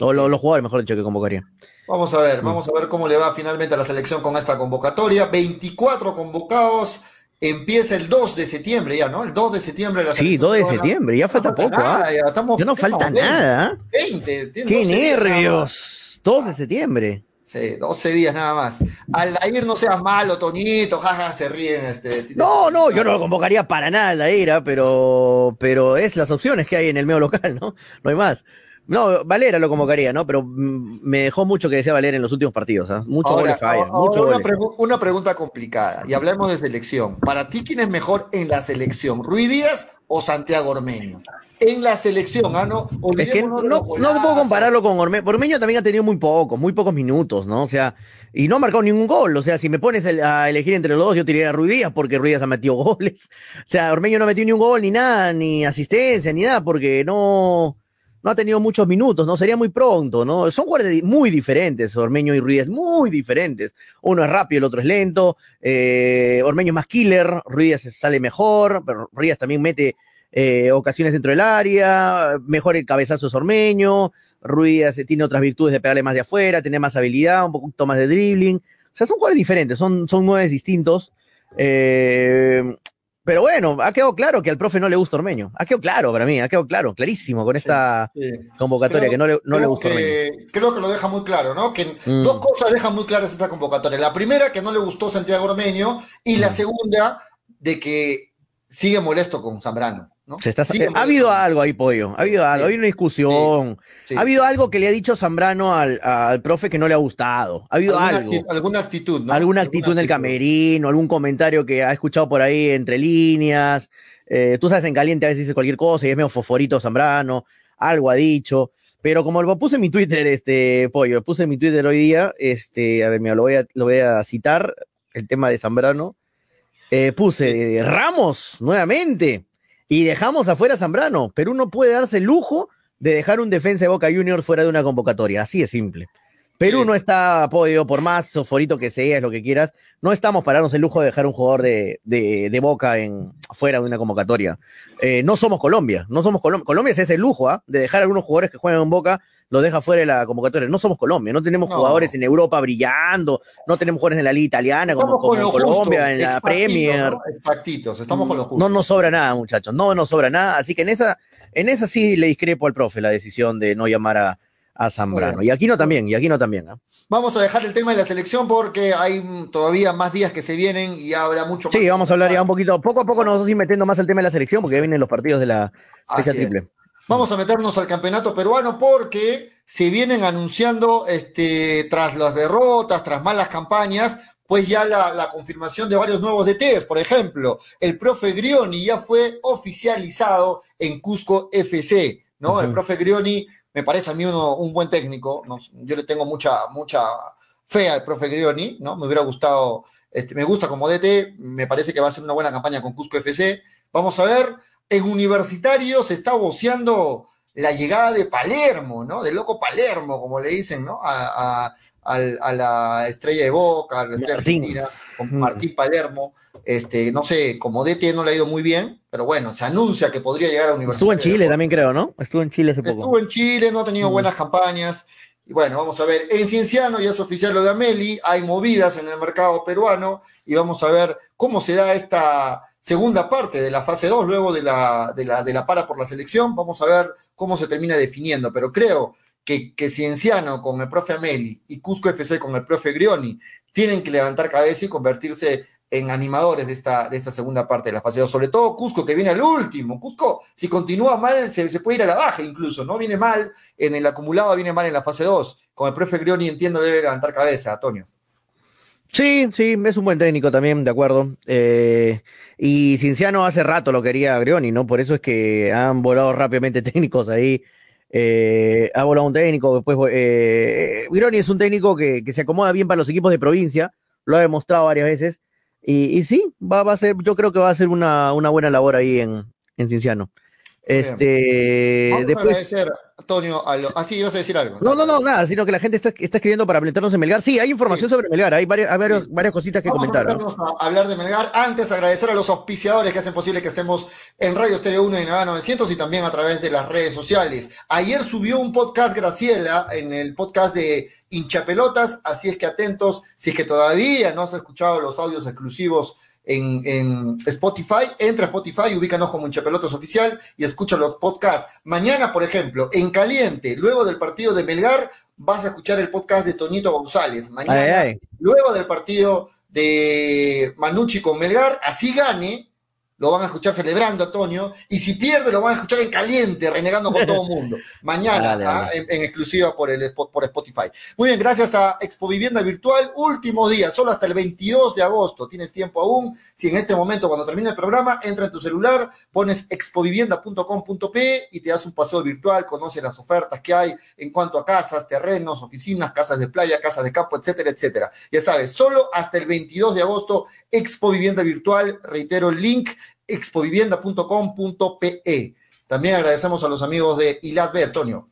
O los, los jugadores, mejor dicho, que convocaría. Vamos a ver, vamos a ver cómo le va finalmente a la selección con esta convocatoria. 24 convocados empieza el 2 de septiembre ya, ¿no? El 2 de septiembre. La sí, 2 de septiembre, ya falta poco. Nada, ¿ah? ya, estamos, ya no falta 20, nada. 20. ¡Qué nervios! 2 de septiembre. Sí, 12 días nada más. Aldair, no seas malo, Toñito, jaja, se ríen. Este, no, no, yo no lo convocaría para nada, Aldair, ¿ah? pero, pero es las opciones que hay en el medio local, ¿no? No hay más. No, Valera lo convocaría, ¿no? Pero me dejó mucho que decía Valera en los últimos partidos. ¿eh? Muchos goles fallan. Mucho una, pregu una, pregunta complicada. Y hablemos de selección. Para ti, ¿quién es mejor en la selección? ¿Ruiz Díaz o Santiago Ormeño? En la selección, ¿ah? No, es que no, no, no, puedo compararlo con Ormeño. Ormeño también ha tenido muy pocos, muy pocos minutos, ¿no? O sea, y no ha marcado ningún gol. O sea, si me pones a elegir entre los dos, yo tiraría a Ruiz Díaz porque Ruiz Díaz ha metido goles. O sea, Ormeño no metió ni un gol, ni nada, ni asistencia, ni nada, porque no no ha tenido muchos minutos, ¿no? Sería muy pronto, ¿no? Son jugadores muy diferentes, Ormeño y Ruiz, muy diferentes. Uno es rápido, el otro es lento. Eh, Ormeño es más killer, Ruiz sale mejor, pero Ruiz también mete eh, ocasiones dentro del área, mejor el cabezazo es Ormeño, Ruiz tiene otras virtudes de pegarle más de afuera, tiene más habilidad, un poquito más de dribbling. O sea, son jugadores diferentes, son, son nueve distintos. Eh, pero bueno, ha quedado claro que al profe no le gusta Ormeño. Ha quedado claro para mí, ha quedado claro, clarísimo con esta sí, sí. convocatoria creo, que no le, no le gusta que, Ormeño. Creo que lo deja muy claro, ¿no? Que mm. dos cosas dejan muy claras esta convocatoria. La primera, que no le gustó Santiago Ormeño, y mm. la segunda, de que sigue molesto con Zambrano. ¿No? Se está, ha habido algo ahí, Pollo. Ha habido algo, sí, ha habido una discusión. Sí. Ha habido algo que le ha dicho Zambrano al, al profe que no le ha gustado. Ha habido alguna algo. Actitud, alguna actitud, ¿no? Alguna actitud alguna en el camerino, algún comentario que ha escuchado por ahí entre líneas. Eh, tú sabes, en caliente a veces dice cualquier cosa y es medio fosforito Zambrano. Algo ha dicho. Pero como lo puse en mi Twitter, este pollo, lo puse en mi Twitter hoy día, este, a ver, mira, lo voy a, lo voy a citar, el tema de Zambrano. Eh, puse Ramos nuevamente y dejamos afuera a Zambrano. Perú no puede darse el lujo de dejar un defensa de Boca Juniors fuera de una convocatoria. Así de simple. Perú no está podido, por más soforito que seas, lo que quieras, no estamos para darnos el lujo de dejar un jugador de, de, de boca en, fuera de una convocatoria. Eh, no somos Colombia, no somos Colombia. Colombia es ese lujo, ¿ah? De dejar a algunos jugadores que juegan en boca, los deja fuera de la convocatoria. No somos Colombia, no tenemos No. jugadores en Europa brillando, no tenemos jugadores en la Liga Italiana como, lo Colombia, justo, en la Premier. ¿no? Exactitos, estamos con lo justo. No nos sobra nada, muchachos, no nos sobra nada. Así que en esa, en esa sí le discrepo al profe la decisión de no llamar a, a Zambrano. Y aquí no también, y aquí no también. ¿ah? Vamos a dejar el tema de la selección porque hay todavía más días que se vienen y habrá mucho más. Sí, vamos a hablar ya un poquito, poco a poco nos vamos a ir metiendo más el tema de la selección, porque ya vienen los partidos de la fecha es. Vamos a meternos al campeonato peruano porque se vienen anunciando, este, tras las derrotas, tras malas campañas, pues ya la, la confirmación de varios nuevos DTs. Por ejemplo, el profe Grioni ya fue oficializado en Cusco FC, ¿no? El profe Grioni me parece a mí uno- un buen técnico, ¿no? Yo le tengo mucha, mucha fe al profe Grioni, ¿no? Me hubiera gustado, este, me gusta como DT, me parece que va a ser una buena campaña con Cusco FC. Vamos a ver, en Universitario se está voceando la llegada de Palermo, ¿no? Del loco Palermo, como le dicen, ¿no? A, a- al- a la estrella de Boca, a la estrella Martín. argentina, con. Martín Palermo. Este, no sé, como DT no le ha ido muy bien, pero bueno, se anuncia que podría llegar a Universitario. Estuvo en de Chile también, creo, ¿no? Estuvo en Chile hace poco. Estuvo en Chile, no ha tenido buenas campañas. Y bueno, vamos a ver. En Cienciano ya es oficial lo de Ameli, hay movidas en el mercado peruano y vamos a ver cómo se da esta segunda parte de la fase 2, luego de la, de la, de la para por la selección. Vamos a ver cómo se termina definiendo, pero creo que, que Cienciano con el profe Ameli y Cusco FC con el profe Grioni tienen que levantar cabeza y convertirse en animadores de esta, de esta segunda parte de la fase 2, sobre todo Cusco que viene al último. Cusco, si continúa mal, se, se puede ir a la baja incluso, ¿no? Viene mal en el acumulado, viene mal en la fase 2. Con el profe Grioni entiendo debe levantar cabeza, Antonio. Sí, sí, es un buen técnico también, de acuerdo. Eh, y Cinciano hace rato lo quería Grioni, ¿no? Por eso es que han volado rápidamente técnicos ahí. Eh, ha volado un técnico, después eh, Grioni es un técnico que, que se acomoda bien para los equipos de provincia, lo ha demostrado varias veces. Y, y sí, va, va a ser, yo creo que va a ser una, una buena labor ahí en, en Cinciano. Este, Vamos a después. agradecer, Antonio, a lo... Ah, sí, ibas a decir algo. No, no, no, nada, sino que la gente está, está escribiendo para meternos en Melgar. Sí, hay información Sí. sobre Melgar, hay varias, hay varios- Sí. varias cositas que Vamos comentar. meternos a hablar de Melgar. Antes, agradecer a los auspiciadores que hacen posible que estemos en Radio Estéreo 1 y Nava 900 y también a través de las redes sociales. Ayer subió un podcast Graciela en el podcast de Hinchapelotas, así es que atentos, si es que todavía no has escuchado los audios exclusivos en, en Spotify, entra a Spotify, ubícanos como Hinchapelotas Oficial y escucha los podcasts. Mañana, por ejemplo, en Caliente, luego del partido de Melgar, vas a escuchar el podcast de Toñito González. Mañana, Ay, ay. luego del partido de Manucci con Melgar, así gane, lo van a escuchar celebrando Antonio, y si pierde lo van a escuchar en caliente, renegando con todo el mundo. Mañana, Dale, ¿ah? dale. En, en exclusiva por, el, por Spotify. Muy bien, gracias a Expo Vivienda Virtual, último día, solo hasta el 22 de agosto, tienes tiempo aún, si en este momento cuando termine el programa, entra en tu celular, pones expovivienda.com.p y te das un paseo virtual, conoce las ofertas que hay en cuanto a casas, terrenos, oficinas, casas de playa, casas de campo, etcétera, etcétera. Ya sabes, solo hasta el 22 de agosto, Expo Vivienda Virtual, reitero el link, expovivienda.com.pe. También agradecemos a los amigos de Ilad B, Antonio.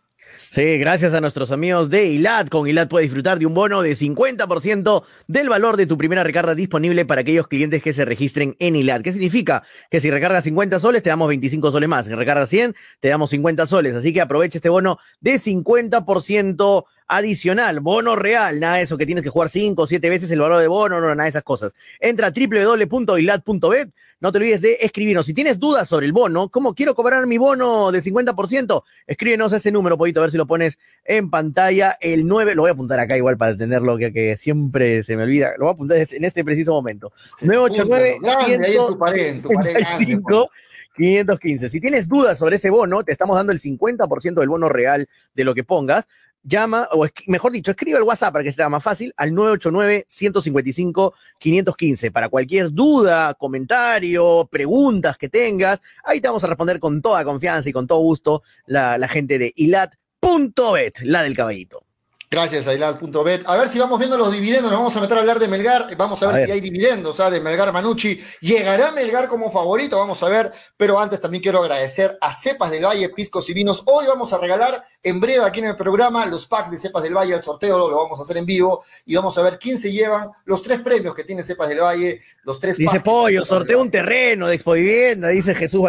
Sí, gracias a nuestros amigos de ILAD. Con ILAD puedes disfrutar de un bono de 50% del valor de tu primera recarga disponible para aquellos clientes que se registren en ILAD. ¿Qué significa? Que si recargas 50 soles, te damos 25 soles más. Si recargas 100, te damos 50 soles. Así que aprovecha este bono de 50% adicional. Bono real. Nada de eso que tienes que jugar 5 o 7 veces el valor de bono, no, nada de esas cosas. Entra a www.ilad.bet. No te olvides de escribirnos. Si tienes dudas sobre el bono, ¿cómo quiero cobrar mi bono de 50%? Escríbenos ese número, Poquito, a ver si lo pones en pantalla. El 9, lo voy a apuntar acá igual para tenerlo, que, que siempre se me olvida. Lo voy a apuntar en este preciso momento. 989 Grande, ahí en tu pared, en tu pared grande, 135 515. Si tienes dudas sobre ese bono, te estamos dando el 50% del bono real de lo que pongas. Llama, o mejor dicho, escribe el WhatsApp para que sea más fácil al 989-155-515. Para cualquier duda, comentario, preguntas que tengas, ahí te vamos a responder con toda confianza y con todo gusto la, la gente de ilat.bet, la del caballito. Gracias, Ailad.bet. A ver si vamos viendo los dividendos, nos vamos a meter a hablar de Melgar, vamos a ver, A ver. si hay dividendos ¿ah? de Melgar Manucci. ¿Llegará Melgar como favorito? Vamos a ver, pero antes también quiero agradecer a Cepas del Valle, Piscos y Vinos. Hoy vamos a regalar en breve aquí en el programa los packs de Cepas del Valle, el sorteo lo vamos a hacer en vivo y vamos a ver quién se llevan los tres premios que tiene Cepas del Valle, los tres Dice Pollo, sorteo un terreno de Expo Vivienda, dice Jesús un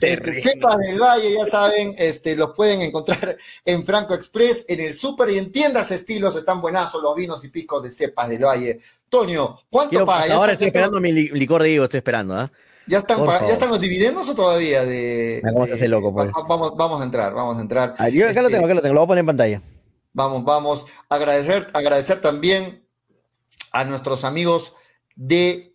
Este. Cepas del Valle, ya saben, este, los pueden encontrar en Franco Express, en el súper y en tiendas estilos. Están buenazos los vinos y picos de Cepas del Valle. Toño, ¿cuánto Quiero- ahora estoy esperando mi li- licor de higo, estoy esperando, ¿ah? Ya están. ¿Ya están los dividendos o todavía? De, de hacer loco, pues. va- vamos, vamos a entrar, vamos a entrar. Ah, yo acá lo Este, tengo, acá lo tengo, lo voy a poner en pantalla. Vamos, vamos. Agradecer, agradecer también a nuestros amigos de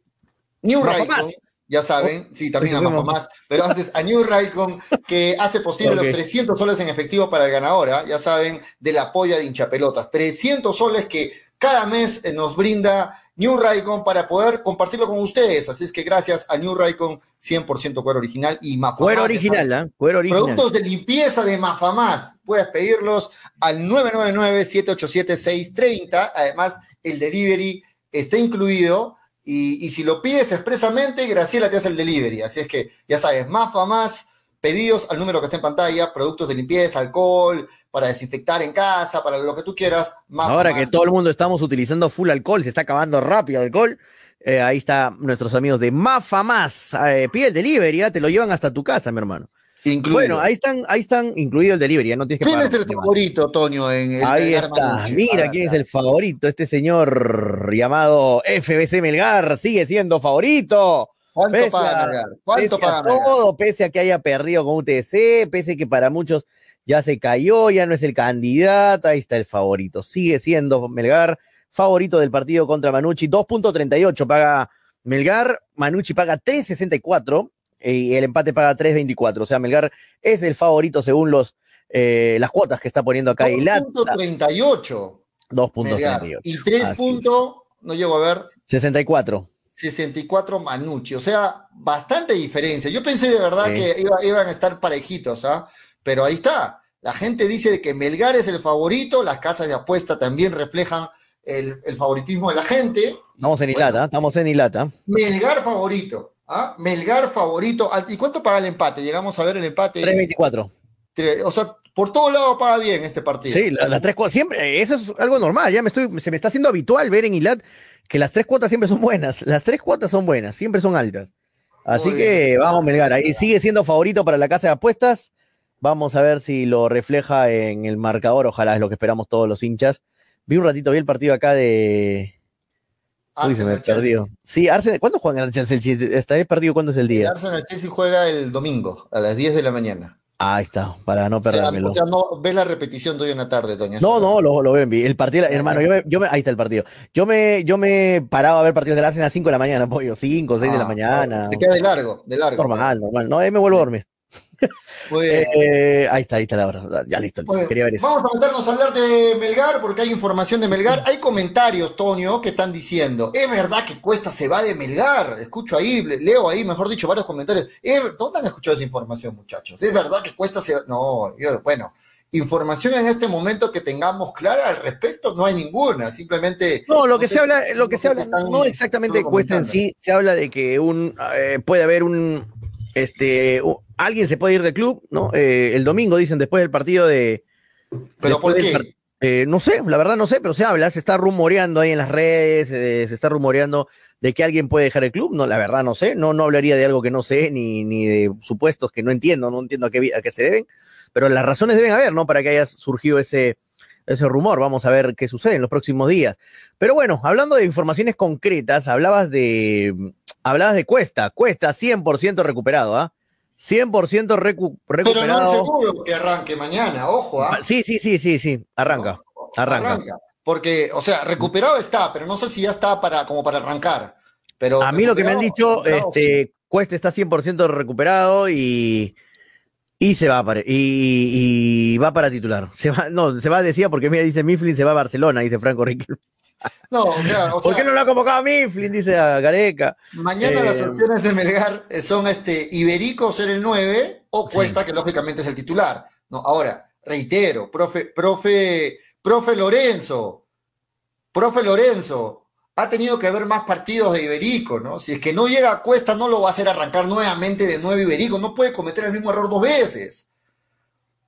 New. Raycon. Ya saben, sí, también a bueno. Mafamás, pero antes a New Raycon, que hace posible los 300 soles en efectivo para el ganador, ¿ah? ya saben, de la polla de hinchapelotas. 300 soles que cada mes eh, nos brinda New Raycon para poder compartirlo con ustedes. Así es que gracias a New Raycon, 100% cuero original y Mafamás. Cuero original, ¿ah? Cuero original. Productos de limpieza de Mafamás. Puedes pedirlos al 999-787-630. Además, el delivery está incluido. Y, y si lo pides expresamente, Graciela te hace el delivery. Así es que, ya sabes, Mafamás, pedidos al número que está en pantalla, productos de limpieza, alcohol, para desinfectar en casa, para lo que tú quieras. Ahora que todo el mundo estamos utilizando full alcohol, se está acabando rápido el alcohol. eh, ahí está nuestros amigos de Mafa Más. Eh, pide el delivery, ya te lo llevan hasta tu casa, mi hermano. Incluido. Bueno, ahí están, ahí están incluido el delivery, ya no tienes que ¿Quién pagar. es el favorito, Toño? En el Ahí está, mira quién es el favorito, este señor llamado FBC Melgar, sigue siendo favorito. ¿Cuánto Pese paga a- Melgar? Todo, pese a que haya perdido con UTC, pese a que para muchos ya se cayó, ya no es el candidato, ahí está el favorito. Sigue siendo Melgar, favorito del partido contra Manucci, 2.38 paga Melgar, Manucci paga 3.64 y el empate paga 3.24. O sea, Melgar es el favorito según los eh, las cuotas que está poniendo acá Ilata. 2.38. Melgar. 2.38. Y 3 Así es. puntos, no llego a ver, 64. 64 Manucci. O sea, bastante diferencia. Yo pensé de verdad Sí. que iba- iban a estar parejitos, ¿ah? Pero ahí está. La gente dice que Melgar es el favorito, las casas de apuesta también reflejan el, el favoritismo de la gente. Estamos en Bueno, Ilata, estamos en Ilata. Melgar favorito. ¿ah? Melgar favorito. ¿Y cuánto paga el empate? Llegamos a ver el empate. 3.24. Tre- O sea, por todos lados paga bien este partido. Sí, la- las tres cuotas, siempre, eso es algo normal, ya me estoy, se me está haciendo habitual ver en Ilat que las tres cuotas siempre son buenas, las tres cuotas son buenas, siempre son altas. Así Muy que bien. vamos, Melgar, ahí sigue siendo favorito para la casa de apuestas, vamos a ver si lo refleja en el marcador, ojalá es lo que esperamos todos los hinchas. Vi un ratito, vi el partido acá de... Uy, se me Arsenal, perdió. Sí, Arsenal, ¿cuándo juegan el Chelsea? Está perdido, ¿cuándo es el El día? Arsenal Chelsea juega el domingo a las 10 de la mañana. Ah, ahí está, para no perdérmelo. o sea, no, ve la repetición de hoy en la tarde, Toño. No, no, lo, lo ven. vi. El partido, hermano, yo me, yo me- ahí está el partido. Yo me, yo me paraba a ver partidos del Arsenal a las 5 de la mañana, pollo, 5, 6 de la Ah, mañana. Te queda de largo, de largo. Normal, normal. No, ahí me vuelvo a dormir. Eh, ahí está, ahí está la hora. Ya listo. Quería ver eso. Vamos a meternos a hablar de Melgar porque hay información de Melgar. Hay comentarios, Toño, que están diciendo, es verdad que Cuesta se va de Melgar. Escucho ahí, le- leo ahí, mejor dicho, varios comentarios. ¿Es ver- ¿Dónde han escuchado esa información, muchachos? ¿Es verdad que Cuesta se va? No, yo, bueno, información en este momento que tengamos clara al respecto, no hay ninguna. Simplemente... No, lo que no se habla, lo que se habla, no exactamente cuesta en sí, se habla de que un eh, puede haber un este alguien se puede ir del club, ¿no? Eh, el domingo dicen después del partido de ¿Pero por qué? eh, no sé, la verdad no sé, pero se habla, se está rumoreando ahí en las redes, eh, se está rumoreando de que alguien puede dejar el club. No, la verdad no sé, no, no hablaría de algo que no sé, ni, ni de supuestos que no entiendo, no entiendo a qué, a qué se deben, pero las razones deben haber, ¿no? Para que haya surgido ese, ese rumor. Vamos a ver qué sucede en los próximos días. Pero bueno, hablando de informaciones concretas, hablabas de, hablabas de Cuesta, Cuesta 100% recuperado, ¿ah? 100% recu- Pero no recuperado. seguro que arranque mañana, ojo, ¿ah? Sí, sí, sí, sí, sí, arranca. Arranca. Porque, o sea, recuperado está, pero no sé si ya está para, como para arrancar. Pero A mí lo que me han recuperado, dicho, recuperado, sí. este, Cuesta está 100% recuperado y, y se va para, y, y va para titular. Se va, no, se va, decía, porque mira, dice Mifflin se va a Barcelona, dice Franco Riquelme. No, claro, o ¿Por qué no lo ha convocado a Mifflin? Dice a Gareca. mañana Eh, las opciones de Melgar eh, son este Iberico ser el 9 o Cuesta, que lógicamente es el titular. No, ahora, reitero, profe, profe, profe Lorenzo, profe Lorenzo, ha tenido que ver más partidos de Iberico, ¿no? Si es que no llega a Cuesta, no lo va a hacer arrancar nuevamente de nuevo Iberico, no puede cometer el mismo error dos veces.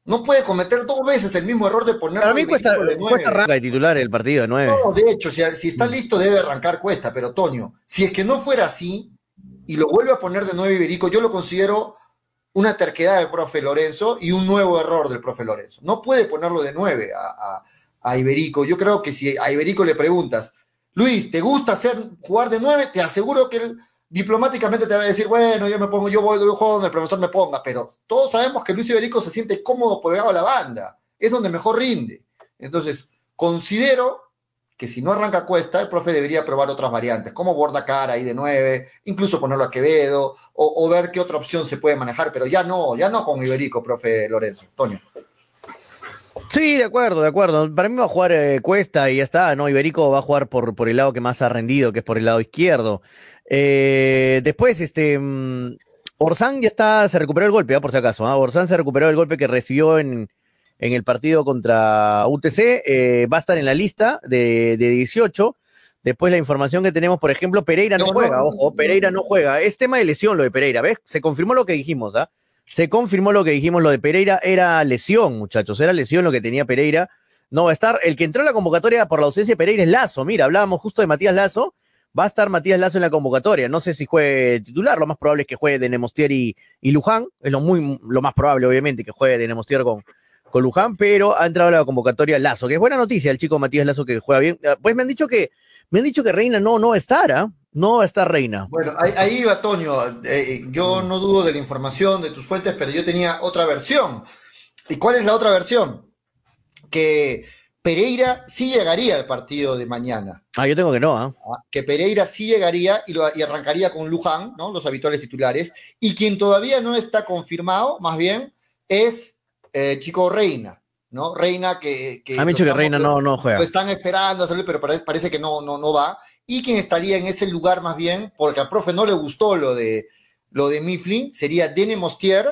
No puede cometer dos veces el mismo error de poner. Para mí cuesta, cuesta arranca de titular el partido de nueve. No, de hecho, si, si, está listo debe arrancar Cuesta, pero Toño, si es que no fuera así y lo vuelve a poner de nueve Iberico, yo lo considero una terquedad del profe Lorenzo y un nuevo error del profe Lorenzo. No puede ponerlo de nueve a, a, a Iberico. Yo creo que si a Iberico le preguntas, Luis, ¿te gusta hacer jugar de nueve? Te aseguro que él diplomáticamente te va a decir, bueno, yo me pongo, yo voy, yo juego donde el profesor me ponga, pero todos sabemos que Luis Iberico se siente cómodo pegado a la banda, es donde mejor rinde. Entonces, considero que si no arranca Cuesta, el profe debería probar otras variantes, como borda cara ahí de nueve, incluso ponerlo a Quevedo, o, o, ver qué otra opción se puede manejar, pero ya no, ya no con Iberico, profe Lorenzo. Toño. Sí, de acuerdo, de acuerdo. Para mí va a jugar eh, Cuesta y ya está, ¿no? Iberico va a jugar por, por el lado que más ha rendido, que es por el lado izquierdo. Eh, después, este. Um, Orsán ya está, se recuperó el golpe, ¿eh? por si acaso. ¿eh? Orsán se recuperó el golpe que recibió en, en el partido contra UTC. Eh, va a estar en la lista de, de, 18. Después la información que tenemos, por ejemplo, Pereira no, no juega, no, ojo, Pereira no juega. Es tema de lesión lo de Pereira, ¿ves? Se confirmó lo que dijimos, ¿ah? Se confirmó lo que dijimos, lo de Pereira era lesión, muchachos, era lesión lo que tenía Pereira. No va a estar. El que entró en la convocatoria por la ausencia de Pereira es Lazo. Mira, hablábamos justo de Matías Lazo va a estar Matías Lazo en la convocatoria. No sé si juegue titular, lo más probable es que juegue de Nemostier y, Luján. Es lo, muy, lo más probable, obviamente, que juegue de Nemostier con, con Luján, pero ha entrado a la convocatoria Lazo, que es buena noticia el chico Matías Lazo que juega bien. Pues me han dicho que, me han dicho que Reina no, no va a estar, ¿ah? ¿eh? No va a estar Reina. Bueno, ahí, ahí va Toño. Eh, yo no dudo de la información de tus fuentes, pero yo tenía otra versión. ¿Y cuál es la otra versión? Que Pereira sí llegaría al partido de mañana. Ah, yo tengo que no. ¿eh? Que Pereira sí llegaría y, lo, y, arrancaría con Luján, ¿no? Los habituales titulares. Y quien todavía no está confirmado, más bien, es eh, Chico Reina, ¿no? Reina que. que ha dicho que Reina no, no juega. Lo están esperando, pero parece, parece que no, no, no va. Y quien estaría en ese lugar, más bien, porque al profe no le gustó lo de, lo de Mifflin, sería Dene Mostier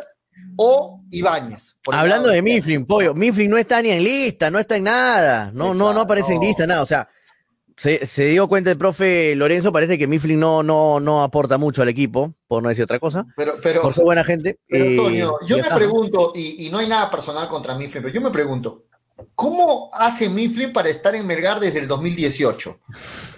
o Ibáñez. Hablando de Mifflin, pollo, Mifflin no está ni en lista, no está en nada, no, Exacto. no, no aparece en lista, nada, o sea, se, se, dio cuenta el profe Lorenzo, parece que Mifflin no, no, no aporta mucho al equipo, por no decir otra cosa, pero, pero, por ser buena gente. Pero, eh, Antonio, yo me pregunto, y, y, no hay nada personal contra Mifflin, pero yo me pregunto, ¿cómo hace Mifflin para estar en Melgar desde el 2018?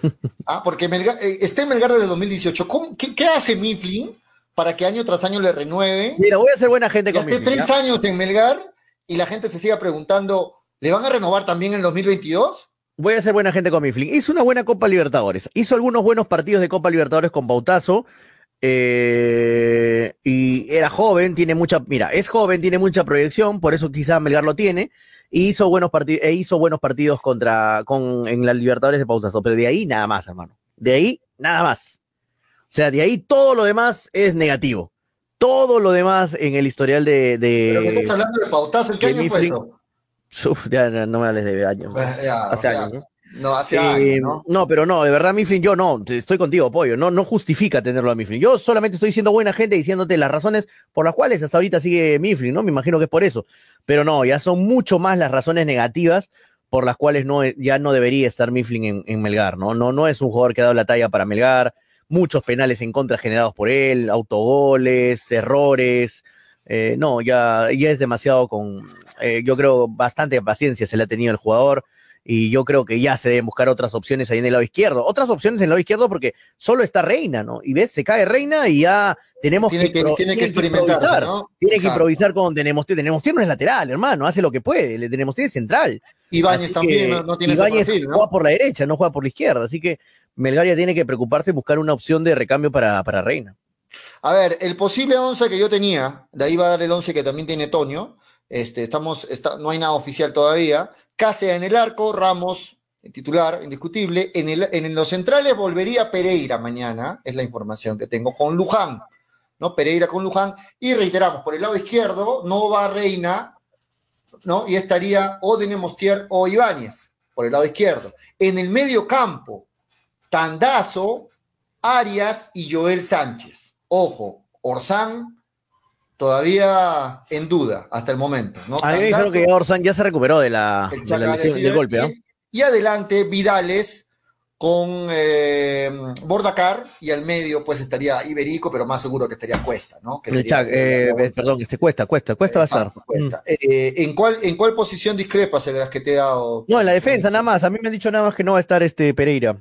ah, porque Melgar, eh, está en Melgar desde el 2018, qué, ¿qué hace Mifflin? Para que año tras año le renueve. Mira, voy a ser buena gente con Esté tres ¿ya? años en Melgar y la gente se siga preguntando, ¿le van a renovar también en el 2022? Voy a ser buena gente con Mifflin. Hizo una buena Copa Libertadores. Hizo algunos buenos partidos de Copa Libertadores con Pautazo. Eh, y era joven, tiene mucha, mira, es joven, tiene mucha proyección, por eso quizá Melgar lo tiene. Y hizo buenos partidos, e hizo buenos partidos contra, con, en las Libertadores de Pautazo. Pero de ahí nada más, hermano. De ahí nada más. O sea, de ahí todo lo demás es negativo. Todo lo demás en el historial de. de Pero estás hablando de pautazo, ¿en qué año fue eso? Uf, ya, ya, no me hables de años. Pues, ya, hace o sea, años, ¿no? No, hace Eh, años, ¿no? no, pero no, de verdad, Mifflin, yo no, estoy contigo, pollo, no, no justifica tenerlo a Mifflin. Yo solamente estoy siendo buena gente diciéndote las razones por las cuales hasta ahorita sigue Mifflin, ¿no? Me imagino que es por eso. Pero no, ya son mucho más las razones negativas por las cuales no, ya no debería estar Mifflin en, en Melgar, ¿no? ¿no? No es un jugador que ha dado la talla para Melgar, muchos penales en contra generados por él, autogoles, errores. Eh, no, ya, ya es demasiado con, eh, yo creo, bastante paciencia se le ha tenido el jugador y yo creo que ya se deben buscar otras opciones ahí en el lado izquierdo. Otras opciones en el lado izquierdo porque solo está Reina, ¿no? Y ves, se cae Reina y ya tenemos tiene que, que, tiene que experimentar. ¿no? Tiene Exacto. que improvisar con tenemos tenemos no es lateral, hermano, hace lo que puede, le tenemos tiene central. Ibáñez también no, no, tiene Ibáñez ese perfil, ¿no? juega por la derecha, no juega por la izquierda, así que Melgar ya tiene que preocuparse y buscar una opción de recambio para, para Reina. A ver, el posible 11 que yo tenía, de ahí va a dar el 11 que también tiene Toño, este, estamos, está, no hay nada oficial todavía, Cáceres en el arco, Ramos, titular, indiscutible, en, el, en los centrales volvería Pereira mañana, es la información que tengo, con Luján, ¿no? Pereira con Luján, y reiteramos, por el lado izquierdo no va Reina, ¿no? Y estaría o Denemostier o Ibáñez, por el lado izquierdo. En el medio campo, Tandazo, Arias y Joel Sánchez. Ojo, Orsán todavía en duda hasta el momento. ¿no? A mí me dijeron que Orsan ya se recuperó de la, de la lesión, del golpe. ¿ah? Y, y adelante, Vidales con eh, Bordacar y al medio pues estaría Iberico, pero más seguro que estaría Cuesta, ¿no? Que sería- Chac- eh, eh, perdón, este cuesta, cuesta, cuesta va a estar. Cuesta. Eh, ¿en, cuál, ¿En cuál posición discrepas de las que te he dado? No, en la defensa nada más. A mí me han dicho nada más que no va a estar este Pereira.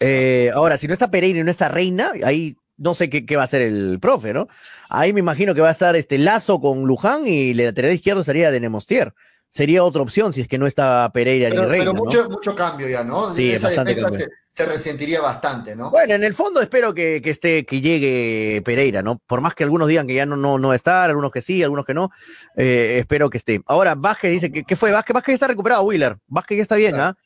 Eh, ahora, si no está Pereira y no está Reina, ahí no sé qué, qué va a hacer el profe, ¿no? Ahí me imagino que va a estar este Lazo con Luján y el lateral izquierdo sería de Nemostier. Sería otra opción si es que no está Pereira Pero, ni Reina. pero ¿no? mucho, mucho cambio ya, ¿no? Sí, Esa defensa se, se resentiría bastante, ¿no? Bueno, en el fondo espero que, que esté, que llegue Pereira, ¿no? Por más que algunos digan que ya no, no, no va a estar, algunos que sí, algunos que no, eh, espero que esté. Ahora, Vázquez dice que, ¿qué fue? Vázquez, Vázquez ya está recuperado, Wheeler. Vázquez ya está bien, ¿ah? Eh,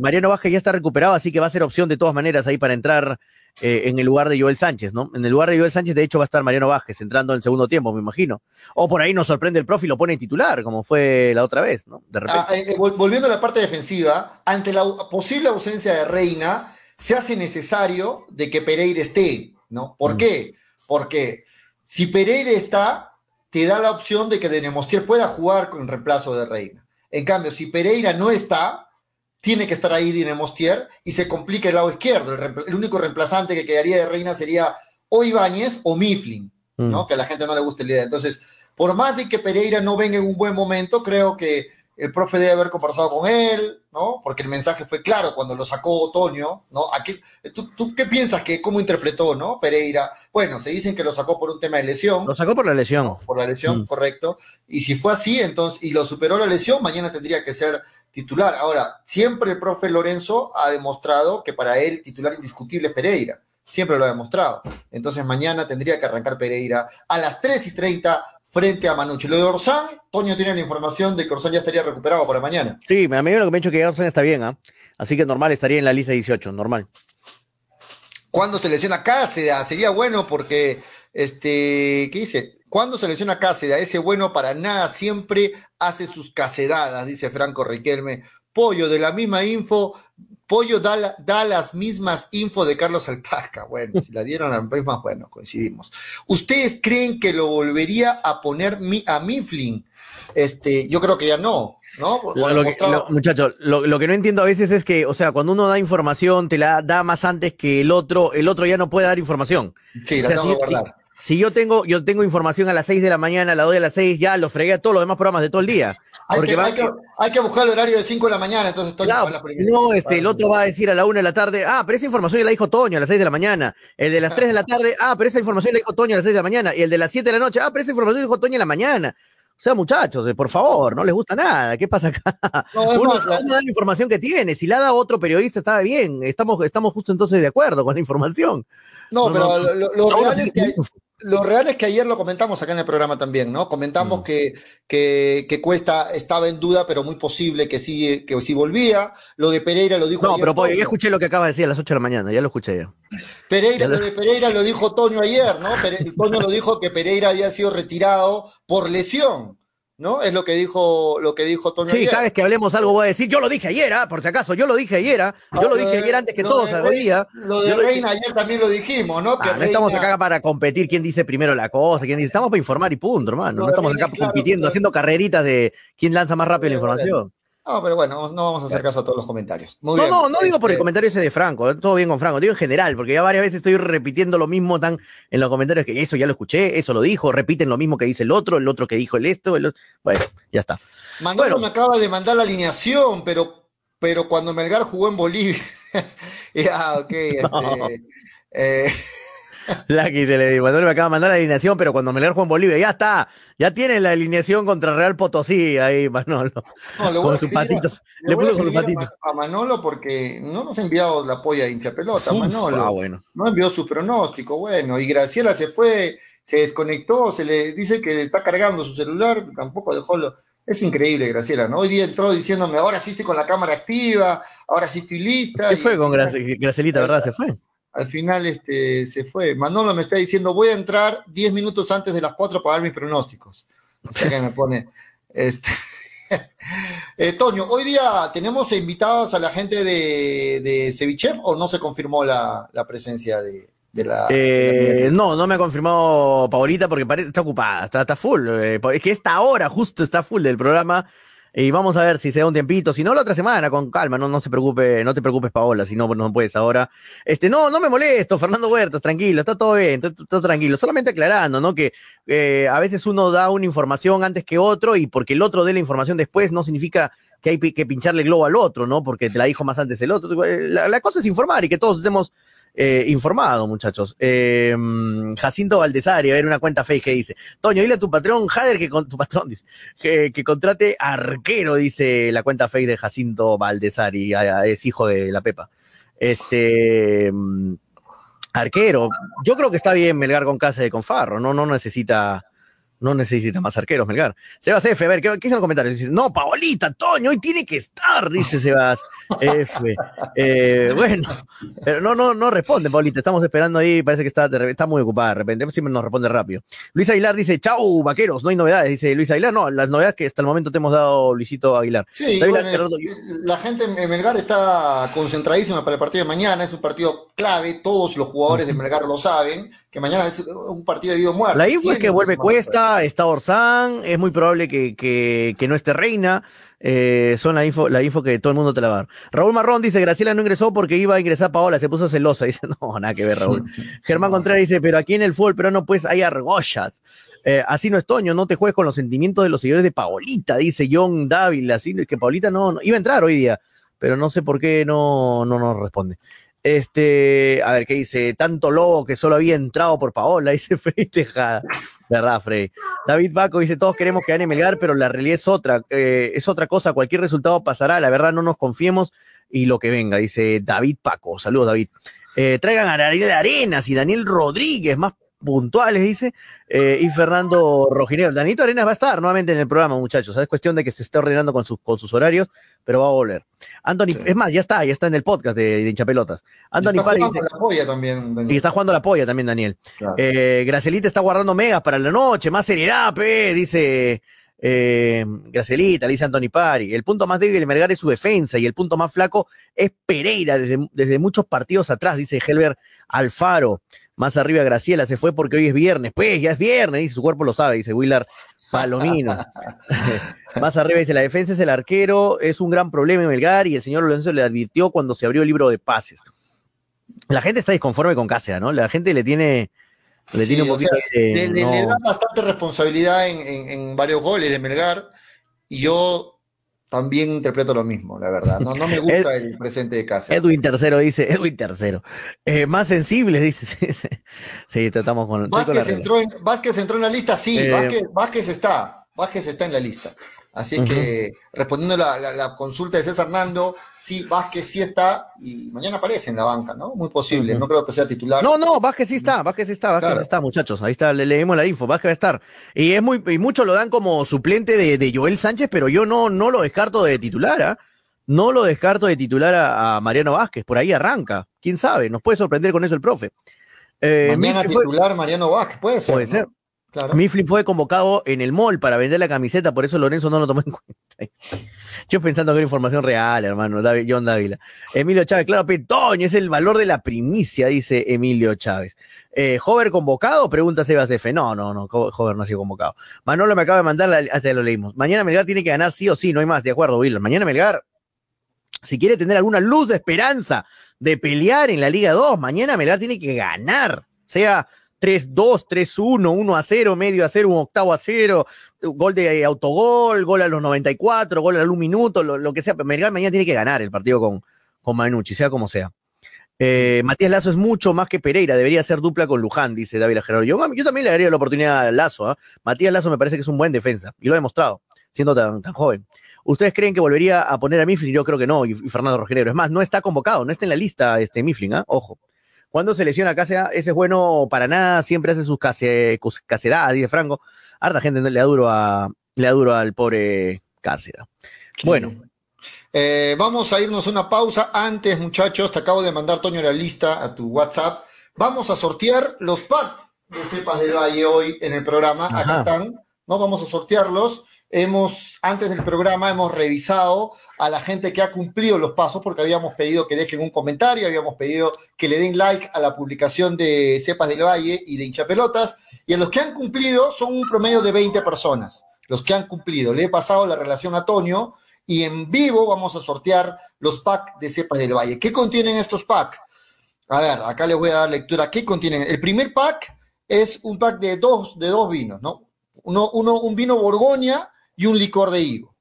Mariano Vázquez ya está recuperado, así que va a ser opción de todas maneras ahí para entrar eh, en el lugar de Joel Sánchez, ¿no? En el lugar de Joel Sánchez, de hecho, va a estar Mariano Vázquez entrando en el segundo tiempo, me imagino. O por ahí nos sorprende el profe y lo pone en titular, como fue la otra vez, ¿no? De repente. Ah, eh, eh, vol- volviendo a la parte defensiva, ante la posible ausencia de Reina, se hace necesario de que Pereira esté, ¿no? ¿Por Mm. qué? Porque si Pereira está, te da la opción de que Denemostier pueda jugar con reemplazo de Reina. En cambio, si Pereira no está, tiene que estar ahí Dinemostier y se complica el lado izquierdo. El, único reemplazante que quedaría de Reina sería o Ibáñez o Mifflin. Mm. ¿no? Que a la gente no le gusta la idea. Entonces, por más de que Pereira no venga en un buen momento, creo que el profe debe haber conversado con él, ¿no? Porque el mensaje fue claro cuando lo sacó Otoño, ¿no? ¿A qué, tú, tú qué piensas que cómo interpretó, ¿no? Pereira. Bueno, se dicen que lo sacó por un tema de lesión, Lo sacó por la lesión. por la lesión, Mm. correcto. Y si fue así, entonces, y lo superó la lesión, mañana tendría que ser titular. Ahora, siempre el profe Lorenzo ha demostrado que para él titular indiscutible es Pereira. Siempre lo ha demostrado. Entonces mañana tendría que arrancar Pereira a las 3 y 30 frente a Manucci. Lo de Orsán, Toño tiene la información de que Orsán ya estaría recuperado para mañana. Sí, a mí lo que me ha dicho que Gerson está bien, ¿ah? Así que normal estaría en la lista 18, normal. ¿Cuándo se lesiona Cáceda? Sería bueno porque, este, ¿qué dice? ¿Cuándo se lesiona Cáceda? Ese bueno para nada siempre hace sus casedadas, dice Franco Riquelme. Pollo, de la misma info, Pollo da, la- da las mismas info de Carlos Alpasca. Bueno, si la dieron las mismas, bueno, coincidimos. ¿Ustedes creen que lo volvería a poner mi- a Mifflin? Este, yo creo que ya no, ¿no? Con Lo, que, no entiendo a veces es que, o sea, cuando uno da información, te la da más antes que el otro, el otro ya no puede dar información. sí, la o sea, tengo si- que guardar. Si yo tengo, yo tengo información a las 6 de la mañana, la doy a las 6, ya lo fregué a todos los demás programas de todo el día. Hay Porque que, va- hay, que, hay que buscar el horario de 5 de la mañana, entonces Toño Claro, primero. no, este, el otro va a decir a la 1 de la tarde, ah, pero esa información ya la dijo Toño a las 6 de la mañana. El de las 3 de la tarde, ah, pero esa información la dijo Toño a las 6 de la mañana. Y el de las 7 de la noche, ah, pero esa información la dijo Toño en la mañana. O sea, muchachos, eh, por favor, no les gusta nada. ¿Qué pasa acá? No, Uno, más, la- da la información que tiene. Si la da otro periodista, está bien. Estamos, estamos justo entonces de acuerdo con la información. No, No, pero no, lo, real es que, que- lo real es que ayer lo comentamos acá en el programa también, ¿no? Comentamos Mm. que, que, que Cuesta estaba en duda, pero muy posible que sí, que sí volvía. Lo de Pereira lo dijo No, ayer pero ya escuché lo que acaba de decir a las 8 de la mañana, ya lo escuché ya. Pereira, ya lo- lo de Pereira lo dijo Toño ayer, ¿no? Pere- Toño lo dijo que Pereira había sido retirado por lesión, ¿no? Es lo que dijo, lo que dijo Toño Sí, ayer. cada vez que hablemos algo voy a decir, yo lo dije ayer, ah, por si acaso, yo lo dije ayer, ah, yo lo Ah, dije de- ayer antes que lo todos. Reina- Lo de lo Reina ayer también lo dijimos, ¿no? Que Ah, no estamos Reina- acá para competir quién dice primero la cosa, quién dice, estamos para informar y punto, hermano. No de estamos acá claro, compitiendo, haciendo carreritas de quién lanza más rápido la información. No, pero bueno, no vamos a hacer caso a todos los comentarios. Muy No, bien. no, no digo por el Este, comentario ese de Franco, eh, todo bien con Franco, digo en general, porque ya varias veces estoy repitiendo lo mismo tan en los comentarios que eso ya lo escuché, eso lo dijo, repiten lo mismo que dice el otro, el otro que dijo el esto, el otro. Bueno, ya está. Manolo Bueno. me acaba de mandar la alineación, pero, pero cuando Melgar jugó en Bolivia. ya, ok. este, No. eh, Lucky te le digo, Manuel me acaba de mandar la alineación, pero cuando me Juan Bolivia, ya está, ya tiene la alineación contra Real Potosí ahí, Manolo. no, Con sus escribir a- patitos. le puso con sus patitos. a, Manolo porque no nos ha enviado la polla de hincha pelota, Manolo. Ah, bueno. No envió su pronóstico, bueno, y Graciela se fue, se desconectó, se le dice que está cargando su celular, tampoco dejó lo... Es increíble, Graciela, ¿no? Hoy día entró diciéndome, ahora sí estoy con la cámara activa, ahora sí estoy lista. ¿Qué y- fue con Grace- Gracelita, verdad? Se fue. Al final este, se fue. Manolo me está diciendo, voy a entrar 10 minutos antes de las 4 para dar mis pronósticos. O sea que me pone... Este... Eh, Toño, hoy día tenemos invitados a la gente de, de Cevichev o no se confirmó la, la presencia de, de la... Eh, no, no me ha confirmado Paulita porque parece está ocupada, está, está full. eh, es que esta hora justo está full del programa. Y vamos a ver si se da un tiempito, si no la otra semana, con calma, no, no se preocupe, no te preocupes, Paola, si no, no puedes ahora. Este, no, no me molesto, Fernando Huertas, tranquilo, está todo bien, está, tranquilo, solamente aclarando, ¿no? Que eh, a veces uno da una información antes que otro y porque el otro dé la información después no significa que hay que pincharle el globo al otro, ¿no? Porque te la dijo más antes el otro. La, la cosa es informar y que todos estemos eh, informados, muchachos. Eh, Jacinto Valdesari, a ver una cuenta fake que dice, Toño, dile a tu patrón, Jader, que tu patrón dice, que, contrate arquero, dice la cuenta fake de Jacinto Valdesari, es hijo de la Pepa. Este mm, arquero, yo creo que está bien Melgar con casa de Confarro, no, no necesita, no necesita más arqueros, Melgar. Sebas F, a ver, ¿qué, qué dicen los comentarios? Dice, no, Paolita, Toño, hoy tiene que estar, dice Sebas F. Eh, bueno, pero no, no, no responde, Paolita, estamos esperando ahí, parece que está, está muy ocupada de repente, siempre nos responde rápido. Luis Aguilar dice, chau, vaqueros, no hay novedades, dice Luis Aguilar, no, las novedades que hasta el momento te hemos dado, Luisito Aguilar. Sí, David bueno, Gerardo, la gente en Melgar está concentradísima para el partido de mañana, es un partido clave, todos los jugadores de Melgar lo saben, que mañana es un partido de vida o muerte. La info es que vuelve Cuesta, está Orsán, es muy probable que, que, que no esté Reina. eh, son la info, la info que todo el mundo te la va a dar. Raúl Marrón dice, Graciela no ingresó porque iba a ingresar Paola, se puso celosa. Dice, no, nada que ver, Raúl. Germán Contreras dice, pero aquí en el fútbol pero no pues hay argollas. Eh, así no es Toño, no te juegues con los sentimientos de los seguidores de Paolita, dice John Dávila, así que Paolita no, no- iba a entrar hoy día, pero no sé por qué no, no nos responde. Este, a ver, ¿qué dice? Tanto lobo que solo había entrado por Paola, dice Frey Tejada. ¿Verdad, Frey? David Baco dice, todos queremos que gane Melgar, pero la realidad es otra, eh, es otra cosa, cualquier resultado pasará, la verdad no nos confiemos y lo que venga, dice David Paco. Saludos, David. Eh, traigan a Ariel Arenas y Daniel Rodríguez, más puntuales, dice, eh, y Fernando Rojinero. Danito Arenas va a estar nuevamente en el programa, muchachos. Es cuestión de que se esté ordenando con, sus con sus horarios, pero va a volver. Anthony, Sí. es más, ya está, ya está en el podcast de, de Hinchapelotas. Anthony Está Pari jugando dice, la polla también. Daniel. y está jugando la polla también, Daniel. Claro. Eh, Gracelita está guardando megas para la noche, más seriedad, pe, dice eh, Gracelita, le dice Anthony Pari. El punto más débil de Melgar es su defensa y el punto más flaco es Pereira desde, muchos partidos atrás, dice Helber Alfaro. Más arriba Graciela se fue porque hoy es viernes. Pues ya es viernes, dice su cuerpo lo sabe, dice Willard Palomino. más arriba dice la defensa es el arquero, es un gran problema en Melgar y el señor Lorenzo le advirtió cuando se abrió el libro de pases. La gente está disconforme con Cáceres, ¿no? La gente le tiene, le Sí, tiene un o poquito sea, de- le, le- no. le da bastante responsabilidad en, en- en varios goles de Melgar y yo también interpreto lo mismo, la verdad. No, no me gusta el presente de casa. Edwin tercero dice, Edwin tercero. Eh, más sensibles, dice. Sí, sí. Sí, tratamos con. con Vázquez regla. entró, en, Vázquez entró en la lista, sí, Eh, Vázquez, Vázquez está, Vázquez está en la lista. Así es que, respondiendo a la, la- la consulta de César Nando, sí, Vázquez sí está y mañana aparece en la banca, ¿no? Muy posible, no creo que sea titular. No, no, Vázquez sí está, Vázquez sí está, Vázquez Claro. está, muchachos. Ahí está, le leemos la info, Vázquez va a estar. Y es muy, y muchos lo dan como suplente de, de Joel Sánchez, pero yo no, no lo descarto de titular, ¿ah? No lo descarto de titular a, a Mariano Vázquez, por ahí arranca. Quién sabe, nos puede sorprender con eso el profe. Eh, mañana Mifflin fue- titular Mariano Vázquez, puede ser. Puede ¿no? ser. Claro. Mifflin fue convocado en el mall para vender la camiseta, por eso Lorenzo no lo tomó en cuenta. Yo pensando que era información real, hermano, John Dávila. Emilio Chávez, claro, Petoño, es el valor de la primicia, dice Emilio Chávez. Eh, ¿Hover convocado? Pregunta Sebas F. No, no, no, Hover no ha sido convocado. Manolo me acaba de mandar, hasta lo leímos. Mañana Melgar tiene que ganar sí o sí, no hay más, de acuerdo, Will. Mañana Melgar, si quiere tener alguna luz de esperanza de pelear en la Liga 2, mañana Melgar tiene que ganar, sea 3-2, 3-1, 1-0, medio a 0, un octavo a 0, gol de autogol, gol a los 94, gol al un minuto, lo, que sea. Melgar mañana tiene que ganar el partido con, con Manucci, sea como sea. Eh, Matías Lazo es mucho más que Pereira, debería ser dupla con Luján, dice David Gerardo. Yo, también le daría la oportunidad a Lazo. ¿ah? Matías Lazo me parece que es un buen defensa y lo ha demostrado, siendo tan, tan joven. ¿Ustedes creen que volvería a poner a Mifflin? Yo creo que no, y, Fernando Rogenero. Es más, no está convocado, no está en la lista este Mifflin, ¿ah? ojo. Cuando se lesiona Cáceres, ese es bueno para nada, siempre hace sus case, casedadas, dice Franco. Harta gente le da duro, a, le da duro al pobre Cáceres. Bueno, Eh, vamos a irnos a una pausa. Antes, muchachos, te acabo de mandar, Toño, la lista a tu WhatsApp. Vamos a sortear los packs de Cepas del Valle hoy en el programa. Acá Ajá. están, ¿no? Vamos a sortearlos. Hemos, antes del programa, hemos revisado a la gente que ha cumplido los pasos, porque habíamos pedido que dejen un comentario, habíamos pedido que le den like a la publicación de Cepas del Valle y de Hinchapelotas, y a los que han cumplido son un promedio de 20 personas, los que han cumplido. Le he pasado la relación a Tonio y en vivo vamos a sortear los packs de Cepas del Valle. ¿Qué contienen estos packs? A ver, acá les voy a dar lectura. ¿Qué contienen? El primer pack es un pack de dos, de dos vinos, ¿no? Uno, uno, un vino Borgoña y un licor de higo.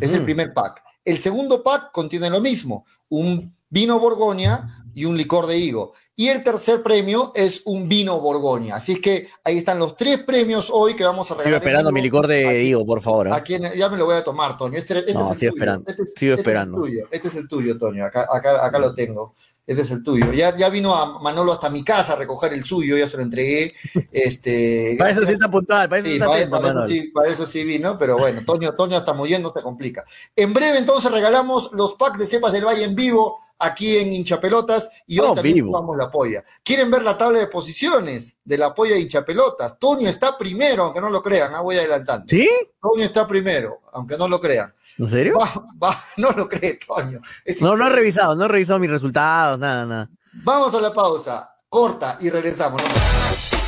Es el primer pack. El segundo pack contiene lo mismo, un vino Borgoña y un licor de higo. Y el tercer premio es un vino Borgoña. Así es que ahí están los tres premios hoy que vamos a regalar. Sigo esperando mi licor de higo, por favor. ¿eh? ya me lo voy a tomar, Toño. Este, este no, es el sigo tuyo. esperando. Este, sigo este esperando. Es este es el tuyo, Toño. Acá, acá, acá lo tengo. Este es el tuyo. Ya, ya vino a Manolo hasta mi casa a recoger el suyo, ya se lo entregué. Este, para eso sí está puntual, para eso sí, está para, atento, para, eso sí, para, eso sí, vino, pero bueno, Toño, Toño hasta muriendo se complica. En breve entonces regalamos los packs de cepas del Valle en vivo aquí en Hinchapelotas y hoy No, también vivo. jugamos la polla. ¿Quieren ver la tabla de posiciones de la polla de Hinchapelotas? Toño está primero, aunque no lo crean, ah, voy adelantando. ¿Sí? Toño está primero, aunque no lo crean. ¿En serio? Va- va- no lo cree, Toño. Es No, no he revisado, no he revisado mis resultados, nada, nada. Vamos a la pausa, corta y regresamos. ¿no?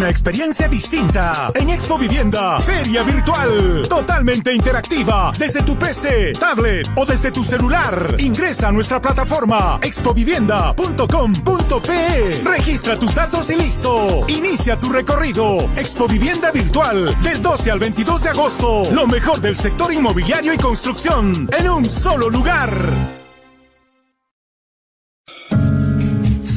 una experiencia distinta en Expo Vivienda, feria virtual, totalmente interactiva, desde tu PC, tablet o desde tu celular. Ingresa a nuestra plataforma expovivienda.com.pe. Registra tus datos y listo. Inicia tu recorrido. Expo Vivienda virtual del 12 al 22 de agosto. Lo mejor del sector inmobiliario y construcción en un solo lugar.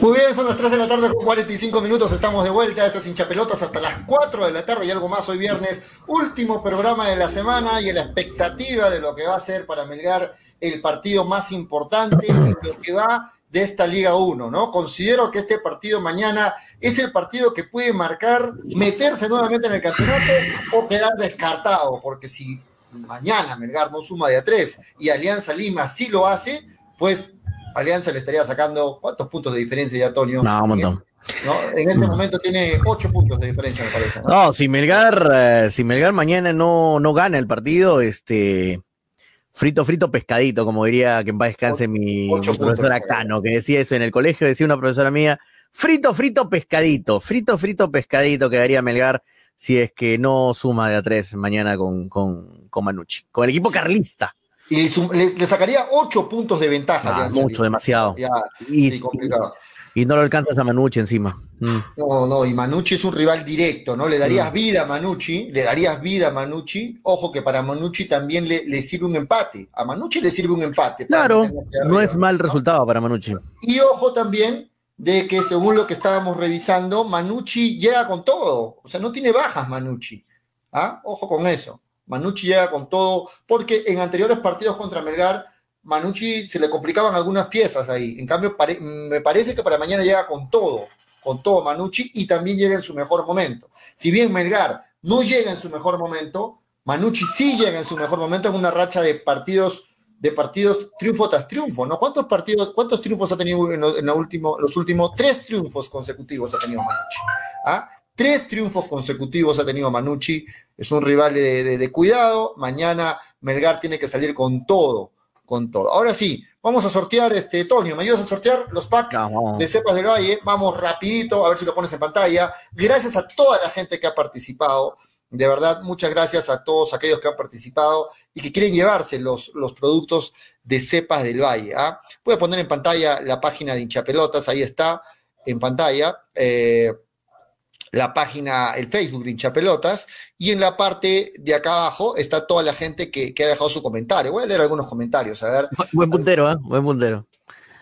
Muy bien, son las 3 de la tarde con 45 minutos, estamos de vuelta, esto es hinchapelotas hasta las 4 de la tarde. Y algo más hoy viernes, último programa de la semana y la expectativa de lo que va a ser para Melgar el partido más importante lo que va de esta Liga 1, ¿no? Considero que este partido mañana es el partido que puede marcar meterse nuevamente en el campeonato o quedar descartado, porque si mañana Melgar no suma de a 3 y Alianza Lima sí lo hace, pues Alianza le estaría sacando ¿cuántos puntos de diferencia ya, Antonio? No, un montón. ¿No? En este momento tiene 8 puntos de diferencia, me parece. ¿no? No, si Melgar, eh, si Melgar mañana no, no gana el partido, este frito, frito, pescadito, como diría que en paz descanse mi, ocho mi puntos, profesora claro. Cano, que decía eso en el colegio, decía una profesora mía, frito, frito, pescadito, frito, frito, pescadito quedaría Melgar si es que no suma de a tres mañana con, con, con Manucci, con el equipo carlista. Y le, le sacaría 8 puntos de ventaja. Ah, mucho, demasiado. Ya, Y, sí, complicado. y no lo alcanzas a Manucci encima. Mm. No, no, y Manucci es un rival directo, ¿no? Le darías Mm. vida a Manucci, le darías vida a Manucci. Ojo que para Manucci también le, le sirve un empate. A Manucci le sirve un empate. Claro, no es mal resultado para Manucci. Y ojo también de que según lo que estábamos revisando, Manucci llega con todo. O sea, no tiene bajas Manucci. ¿Ah? Ojo con eso. Manucci llega con todo, porque en anteriores partidos contra Melgar, Manucci se le complicaban algunas piezas ahí. En cambio, pare- me parece que para mañana llega con todo, con todo Manucci y también llega en su mejor momento. Si bien Melgar no llega en su mejor momento, Manucci sí llega en su mejor momento en una racha de partidos de partidos triunfo tras triunfo, ¿no? ¿Cuántos partidos, cuántos triunfos ha tenido en, los últimos tres triunfos consecutivos ha tenido Manucci? ¿Ah? Tres triunfos consecutivos ha tenido Manucci, es un rival de, de- de cuidado, mañana Melgar tiene que salir con todo, con todo. Ahora sí, vamos a sortear, este, Tonio, ¿me ayudas a sortear los packs Vamos. de Cepas del Valle? Vamos rapidito, a ver si lo pones en pantalla. Gracias a toda la gente que ha participado, de verdad, muchas gracias a todos aquellos que han participado y que quieren llevarse los, los productos de Cepas del Valle. ¿ah? Voy a poner en pantalla la página de hinchapelotas, ahí está, en pantalla. eh, la página, el Facebook de hinchapelotas, y en la parte de acá abajo está toda la gente que, que ha dejado su comentario. Voy a leer algunos comentarios, a ver. Buen puntero, ¿eh? Buen puntero.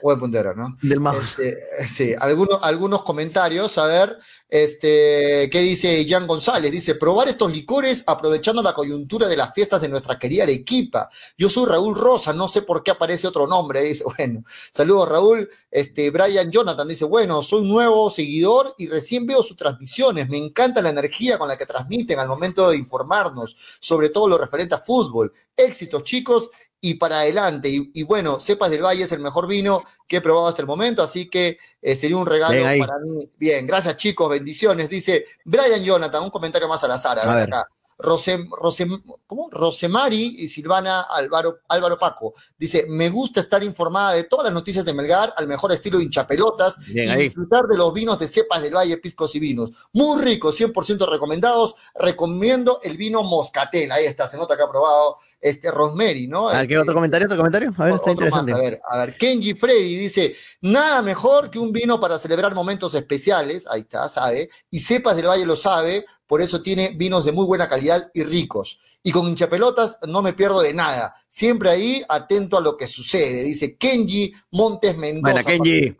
Buen puntero, ¿no? Del Mago. Este, sí, algunos, algunos comentarios, a ver, este, ¿qué dice Jan González? Dice, probar estos licores aprovechando la coyuntura de las fiestas de nuestra querida Arequipa. Yo soy Raúl Rosa, no sé por qué aparece otro nombre, dice, bueno, saludos Raúl. Este, Brian Jonathan dice, bueno, soy nuevo seguidor y recién veo sus transmisiones, me encanta la energía con la que transmiten al momento de informarnos, sobre todo lo referente a fútbol. Éxitos, chicos, y para adelante. Y, y bueno, Cepas del Valle es el mejor vino que he probado hasta el momento, así que eh, sería un regalo para mí. Bien, gracias chicos, bendiciones. Dice Brian Jonathan, un comentario más al azar, a, A ver. acá. Rosem, Rosem- ¿cómo? Rosemari y Silvana Álvaro, Álvaro Paco. Dice, me gusta estar informada de todas las noticias de Melgar al mejor estilo de hinchapelotas Bien y ahí. disfrutar de los vinos de cepas del Valle, piscos y vinos. Muy ricos, 100% recomendados. Recomiendo el vino Moscatel. Ahí está, se nota que ha probado este Rosemary, ¿no? Ah, ¿Qué Este, otro comentario? ¿Otro comentario? A ver, está más, interesante. a ver, a ver, Kenji Freddy dice, nada mejor que un vino para celebrar momentos especiales, ahí está, sabe, y Cepas del Valle lo sabe, por eso tiene vinos de muy buena calidad y ricos. Y con hinchapelotas no me pierdo de nada, siempre ahí atento a lo que sucede, dice Kenji Montes Mendoza. Buena, Kenji.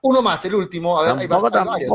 Uno más, el último, a ver, hay, varios,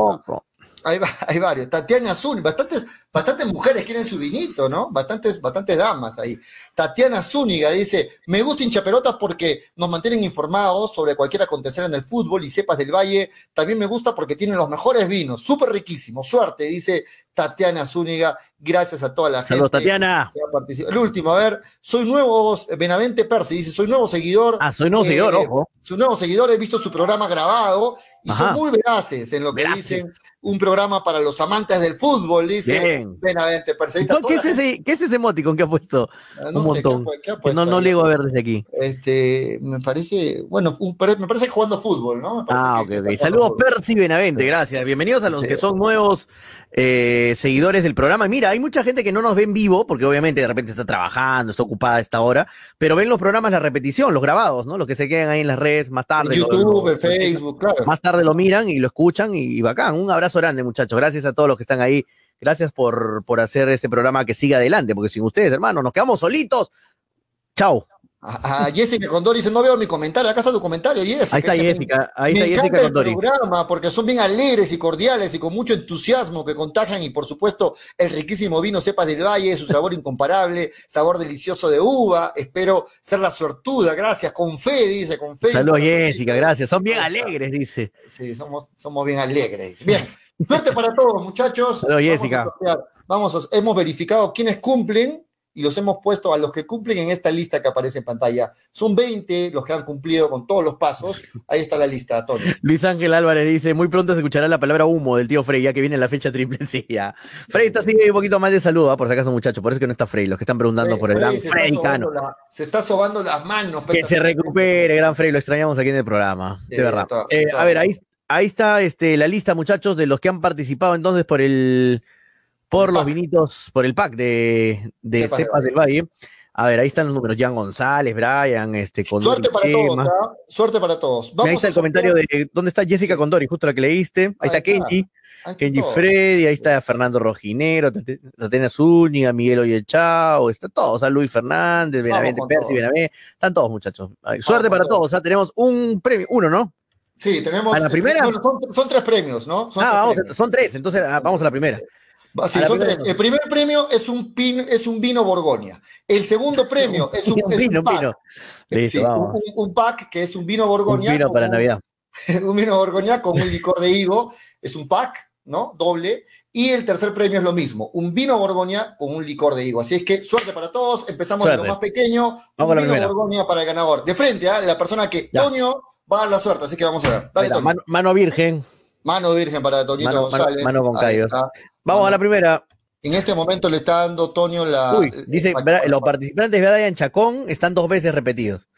hay varios. Tatiana Azul, bastantes, bastantes mujeres quieren su vinito, ¿no? Bastantes, bastantes damas ahí. Tatiana Zúñiga dice, me gusta hinchapelotas porque nos mantienen informados sobre cualquier acontecer en el fútbol y cepas del Valle. También me gusta porque tienen los mejores vinos, súper riquísimos. Suerte, dice Tatiana Zúñiga. Gracias a toda la gente. Saludos, Tatiana. que ha. El último, a ver, soy nuevo, Benavente Percy dice, soy nuevo seguidor. Ah, soy nuevo seguidor, ojo. Soy nuevo seguidor, he visto su programa grabado y Ajá. son muy veraces en lo que dicen. Un programa para los amantes del fútbol, dice Bien. Benavente está ¿Qué es, ese, ¿Qué es ese emoticon que ha puesto? Ah, no Un sé, ¿qué ha montón. pu- qué ha Que puesto no, no llego a ver desde aquí. Este, me parece, bueno, un- me parece jugando fútbol, ¿no? Me Ah, ok, Saludos. Percy Benavente, gracias. Bienvenidos a los que son nuevos eh, seguidores del programa. Y Mira, hay mucha gente que no nos ve en vivo, porque obviamente de repente está trabajando, está ocupada a esta hora, pero ven los programas, la repetición, los grabados, ¿no? Los que se quedan ahí en las redes más tarde. En YouTube, lo- en Facebook, claro. Más tarde lo miran y lo escuchan y, y bacán. Un abrazo grande, muchachos. Gracias a todos los que están ahí. Gracias por, por hacer este programa que siga adelante, porque sin ustedes, hermanos, nos quedamos solitos. Chao. A, Jessica Condori dice, no veo mi comentario, acá está tu comentario, Jessica. Ahí está Dice, Jessica, ahí me está Jessica encanta el Condori. programa porque son bien alegres y cordiales y con mucho entusiasmo que contagian y por supuesto el riquísimo vino Cepas del Valle, su sabor incomparable, sabor delicioso de uva, espero ser la suertuda, gracias, con fe, dice, con fe. Saludos, Jessica, gracias. Son bien alegres, dice. Sí, somos, somos bien alegres. Bien, suerte para todos, muchachos. Vamos a Jessica. Vamos, a- hemos verificado quiénes cumplen y los hemos puesto a los que cumplen en esta lista que aparece en pantalla. Son 20 los que han cumplido con todos los pasos. Ahí está la lista, Tony. Luis Ángel Álvarez dice, muy pronto se escuchará la palabra humo del tío Frey, ya que viene la fecha triple sí, ya. Frey está así un poquito más de saludo, ¿ah? por si acaso, muchachos, por eso es que no está Frey, los que están preguntando por el Frey gran Frey sobando Cano. la- se está sobando las manos. Que se recupere, gran Frey, lo extrañamos aquí en el programa, de Sí, verdad. toda- Eh, toda- a ver, ahí, ahí está este, la lista, muchachos, de los que han participado entonces por el por los vinitos, por el pack de, de Cepas del Cepas del Valle. A ver, ahí están los números, Jan González, Brian, este, Condori Suerte para Chema. todos, ¿ah? Suerte para todos. ahí Vamos está a el comentario de dónde está Jessica Condori, justo la que leíste. Ahí, está Kenji, Ahí está Kenji todo. Freddy, ahí está Fernando Rojinero, Tatiana Zúñiga, Miguel Oyechao, está todo, o sea, Luis Fernández, Benavente, Percy. Benavente, están todos muchachos. Suerte para todo. todos, o sea, tenemos un premio, uno, ¿no? Sí, tenemos. ¿A la primera? Bueno, son, son tres premios, ¿no? Son ah, tres vamos, premios. son tres, entonces ah, vamos a la primera. Sí, A son tres. El primer premio es un, pin, es un vino Borgoña. El segundo premio es un, Un es un vino, un pack. vino. Listo, Sí, vamos. un, un pack que es un vino Un Borgoña. vino con para un- Navidad. un vino Borgoña con un licor de higo. Es un pack, ¿no? Doble. Y el tercer premio es lo mismo, un vino Borgoña con un licor de higo. Así es que suerte para todos. Empezamos Suerte. lo más pequeño. Vamos un con la vino. Borgoña para el ganador. De frente, ¿ah? la persona que Ya. Va a la suerte. Así que vamos a ver. Dale, Toño. mano, mano virgen. Mano virgen para Toñito Mano- González. mano con callos. Vamos a la primera. En este momento le está dando Toño la. Uy, dice, Bra- los participantes de Brian Chacón están dos veces repetidos.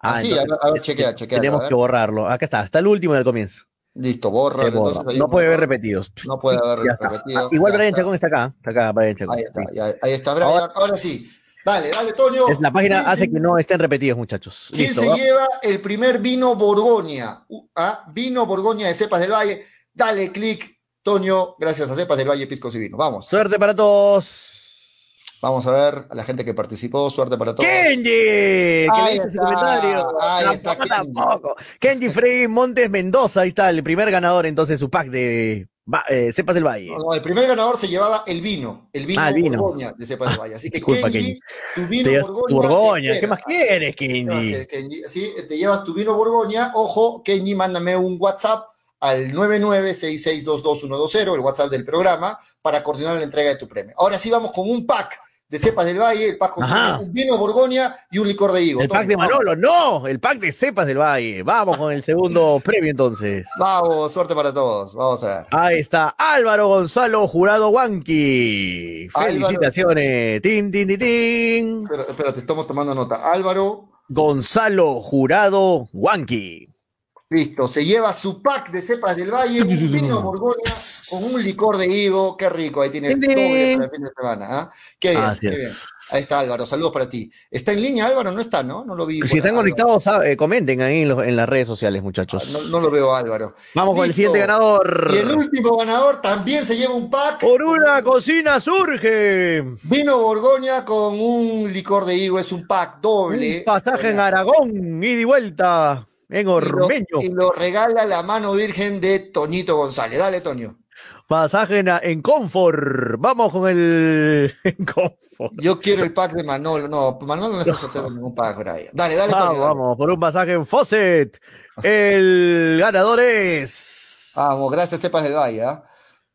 Ah, sí, a ver, a ver, chequea, chequea. Tenemos que borrarlo. Acá está, está el último del comienzo. Listo, borra. Entonces No puede haber repetidos. No puede haber Ya está. repetido. Ah, igual Brian está. Chacón está acá. Está acá, Brian Chacón. Ahí está, ahí está, Brian. Ahora- Ahora, sí. Dale, dale, Toño. Es, la página ¿Quién hace se- que no estén repetidos, muchachos. ¿Quién Listo. se va. lleva el primer vino Borgoña? Ah, Vino Borgoña de Cepas del Valle. Dale clic, Toño. Gracias a Cepas del Valle, Piscos y Vino. Vamos. Suerte para todos. Vamos a ver a la gente que participó. Suerte para todos. Kenji, que Ahí leíste su está, comentario. ahí está Tampoco, Kenji. tampoco. Kenji Frey Montes Mendoza, ahí está, el primer ganador entonces su pack de Va- eh, Cepas del Valle. No, no, el primer ganador se llevaba el vino, el vino, Ah, el vino. Borgoña de Cepas del Valle. Así que Disculpa, Kenji, tu vino Te Borgoña. tu Borgoña, ¿qué más quieres, Kenji? Kenji, sí, te llevas tu vino Borgoña. Ojo, Kenji, mándame un WhatsApp al 996622120, el WhatsApp del programa, para coordinar la entrega de tu premio. Ahora sí vamos con un pack de cepas del Valle, el pack con un vino Borgoña y un licor de higo. El pack de. Manolo, no, el pack de Cepas del Valle. Vamos con el segundo premio entonces. Vamos, suerte para todos. Vamos a ver. Ahí está Álvaro Gonzalo Jurado. Álvaro. Felicitaciones. Tin, tin, tin, tin. Espera, espérate, estamos tomando nota. Álvaro, Gonzalo Jurado Huanqui. Listo, se lleva su pack de cepas del Valle, un vino Borgoña con un licor de higo. Qué rico, ahí tiene doble para el fin de semana. ¿ah? Qué bien, qué es. bien. Ahí está Álvaro, saludos para ti. ¿Está en línea Álvaro? No está, ¿no? No lo vi. Si están conectados, ah, eh, comenten ahí en, los- en las redes sociales, muchachos. No, no lo veo Álvaro. Vamos con el siguiente ganador. Y el último ganador también se lleva un pack. Por una cocina surge. Vino Borgoña con un licor de higo, es un pack doble. Un pasaje en Aragón, ida y vuelta, en Y lo, Ormeño. y lo regala la mano virgen de Toñito González. Dale, Toño. Pasaje en, en Comfort. Vamos con el en Comfort. Yo quiero el pack de Manolo. No, Manolo no está sorteando ningún pack, Brian. Dale, dale, dale. vamos, por un pasaje en Fawcett. El ganador es Vamos, gracias, Cepas del Valle. ¿ah?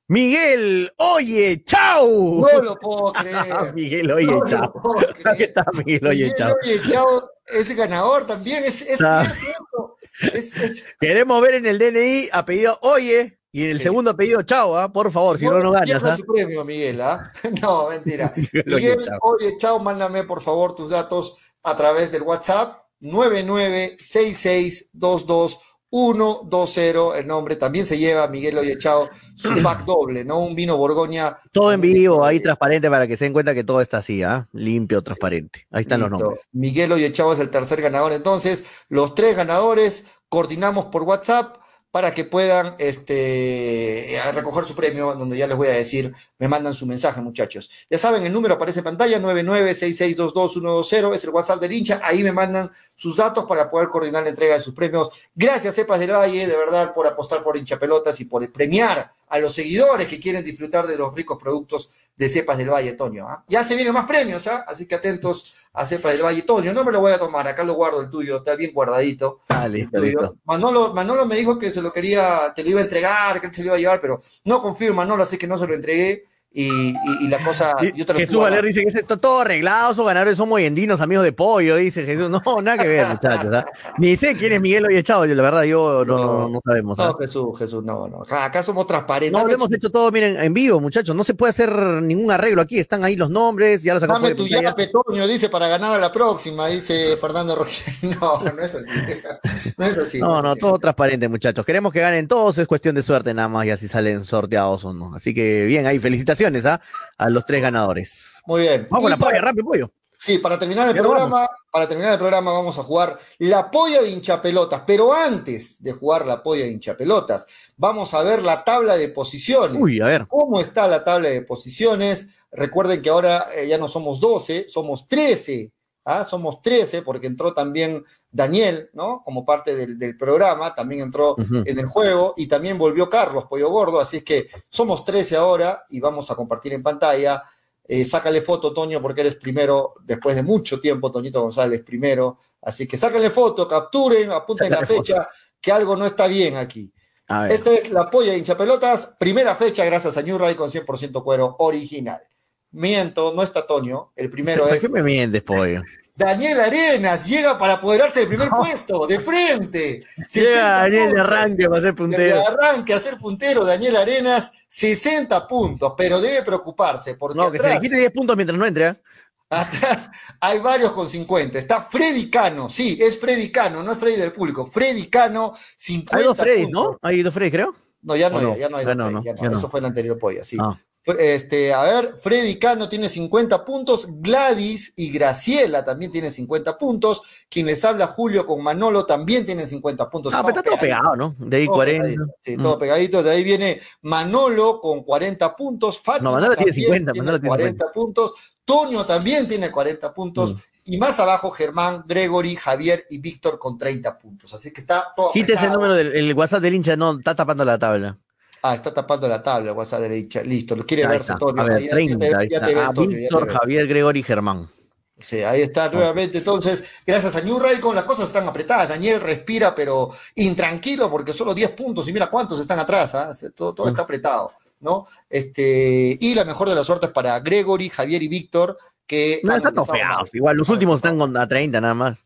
Miguel. Oye, chau. No lo puedo creer. Miguel, oye, No puedo Aquí está Miguel, oye, Miguel, chao. Oye, chao, es ganador también. Es, es Ah. cierto. Es, es- Queremos ver en el DNI apellido Oye y en el Sí. segundo apellido Chao, ¿ah? por favor, si no, no ganas. ¿ah? su premio, Miguel, ¿ah? No, mentira. Miguel, oye, chao. mándame por favor tus datos a través del WhatsApp 996622120. El nombre también se lleva Miguel Oye, chao, su pack doble, ¿no? Un vino Borgoña. Todo en vivo, ahí transparente para que se den cuenta que todo está así, ¿ah? limpio, transparente. Ahí están los nombres. Miguel Oye, chao es el tercer ganador. Entonces, los tres ganadores coordinamos por WhatsApp para que puedan este, a recoger su premio, donde ya les voy a decir, me mandan su mensaje, muchachos. Ya saben, el número aparece en pantalla, 996622120, es el WhatsApp del hincha, ahí me mandan sus datos para poder coordinar la entrega de sus premios. Gracias, Cepas del Valle, de verdad, por apostar por hincha pelotas y por premiar a los seguidores que quieren disfrutar de los ricos productos de Cepas del Valle, Toño. ¿ah? Ya se vienen más premios, ¿ah? así que atentos a Cepas del Valle. Toño, no me lo voy a tomar, acá lo guardo el tuyo, está bien guardadito. Ah, listo, Tuyo. listo. Manolo, Manolo me dijo que se lo quería, te lo iba a entregar, que él se lo iba a llevar, pero no confío en Manolo, así que no se lo entregué. Y, y- y la cosa, yo te lo Jesús Valer dice que está todo arreglado, esos ganadores son moyendinos, amigos de pollo, dice Jesús. No, nada que ver, muchachos. ¿ah? Ni sé quién es Miguel Oye Chao, yo, la verdad, yo no, No. no sabemos. ¿ah? No, Jesús, Jesús, no, no. Acá, somos transparentes. No, lo hemos hecho todo, miren, en vivo, muchachos. No se puede hacer ningún arreglo aquí. Están ahí los nombres, ya los sacamos Dame tu yape, Toño, dice, para ganar a la próxima, dice Fernando Roger. No, no es así. No es así. No, no, así. todo transparente, muchachos. Queremos que ganen todos, es cuestión de suerte nada más, y así salen sorteados o no. Así que bien, ahí felicitaciones ¿ah? a los tres ganadores. Muy bien. Vamos con Y la para- polla, rápido, pollo. Sí, para terminar el Ya programa, para terminar el programa vamos a jugar la polla de hinchapelotas, pero antes de jugar la polla de hinchapelotas, vamos a ver la tabla de posiciones. Uy, a ver. ¿Cómo está la tabla de posiciones? Recuerden que ahora eh, ya no somos 12, somos 13. ¿ah? Somos 13 porque entró también Daniel, ¿no? Como parte del, del programa, también entró en el juego y también volvió Carlos Pollo Gordo, así es que somos 13 ahora y vamos a compartir en pantalla. Eh, sácale foto, Toño, porque eres primero, después de mucho tiempo, Toñito González primero. Así que sácale foto, capturen, apunten la Sácale fecha, que algo no está bien aquí. Esta es la polla de hinchapelotas, primera fecha gracias a New Ray con 100% cuero original. Miento, no está Toño, el primero ¿Por es qué me mientes, pollo? Daniel Arenas, llega para apoderarse del primer puesto, de frente. 60 Llega Daniel de arranque para ser De puntero. arranque a ser puntero, Daniel Arenas, 60 puntos, pero debe preocuparse porque No, que se le quite 10 puntos mientras no entre. ¿ah? atrás hay varios con 50. Está Freddy Cano, sí, es Freddy Cano, no es Freddy del público. Freddy Cano, 50 Hay dos puntos. ¿no? Hay dos Freddys, creo. No, ya no, ¿O no? hay, ya no hay Ya dos no, Freddy, ya no. ya no. Eso fue el anterior polla, sí. Ah. Este, a ver, Freddy Cano tiene 50 puntos, Gladys y Graciela también tienen 50 puntos, quien les habla Julio con Manolo también tienen 50 puntos. Ah, pero está todo pegado, ¿no? De ahí todo 40. pegadito, sí, Mm. todo pegadito. De ahí viene Manolo con 40 puntos. Fátima No, Manolo tiene también 50, Manolo tiene 40 puntos. Toño también tiene 40 puntos. Mm. Y más abajo Germán, Gregory, Javier y Víctor con 30 puntos. Así que está todo. Quítese el número del el WhatsApp del hincha, no, está tapando la tabla. Ah, está tapando la tabla, WhatsApp derecha. Listo, lo quiere verse. A ver, Ahí- ya te- 30, ahí ya está. te ves, Ah, Toño, ya te Víctor. Javier, Gregory Germán. Sí, ahí está nuevamente. Entonces, gracias a New Raycon, las cosas están apretadas. Daniel respira, pero intranquilo, porque solo 10 puntos. Y mira cuántos están atrás. ¿ah? Todo, todo está apretado, ¿no? Este, y la mejor de las suertes para Gregory, Javier y Víctor, que. No, están topeados. mal. Igual, los últimos están a 30 nada más.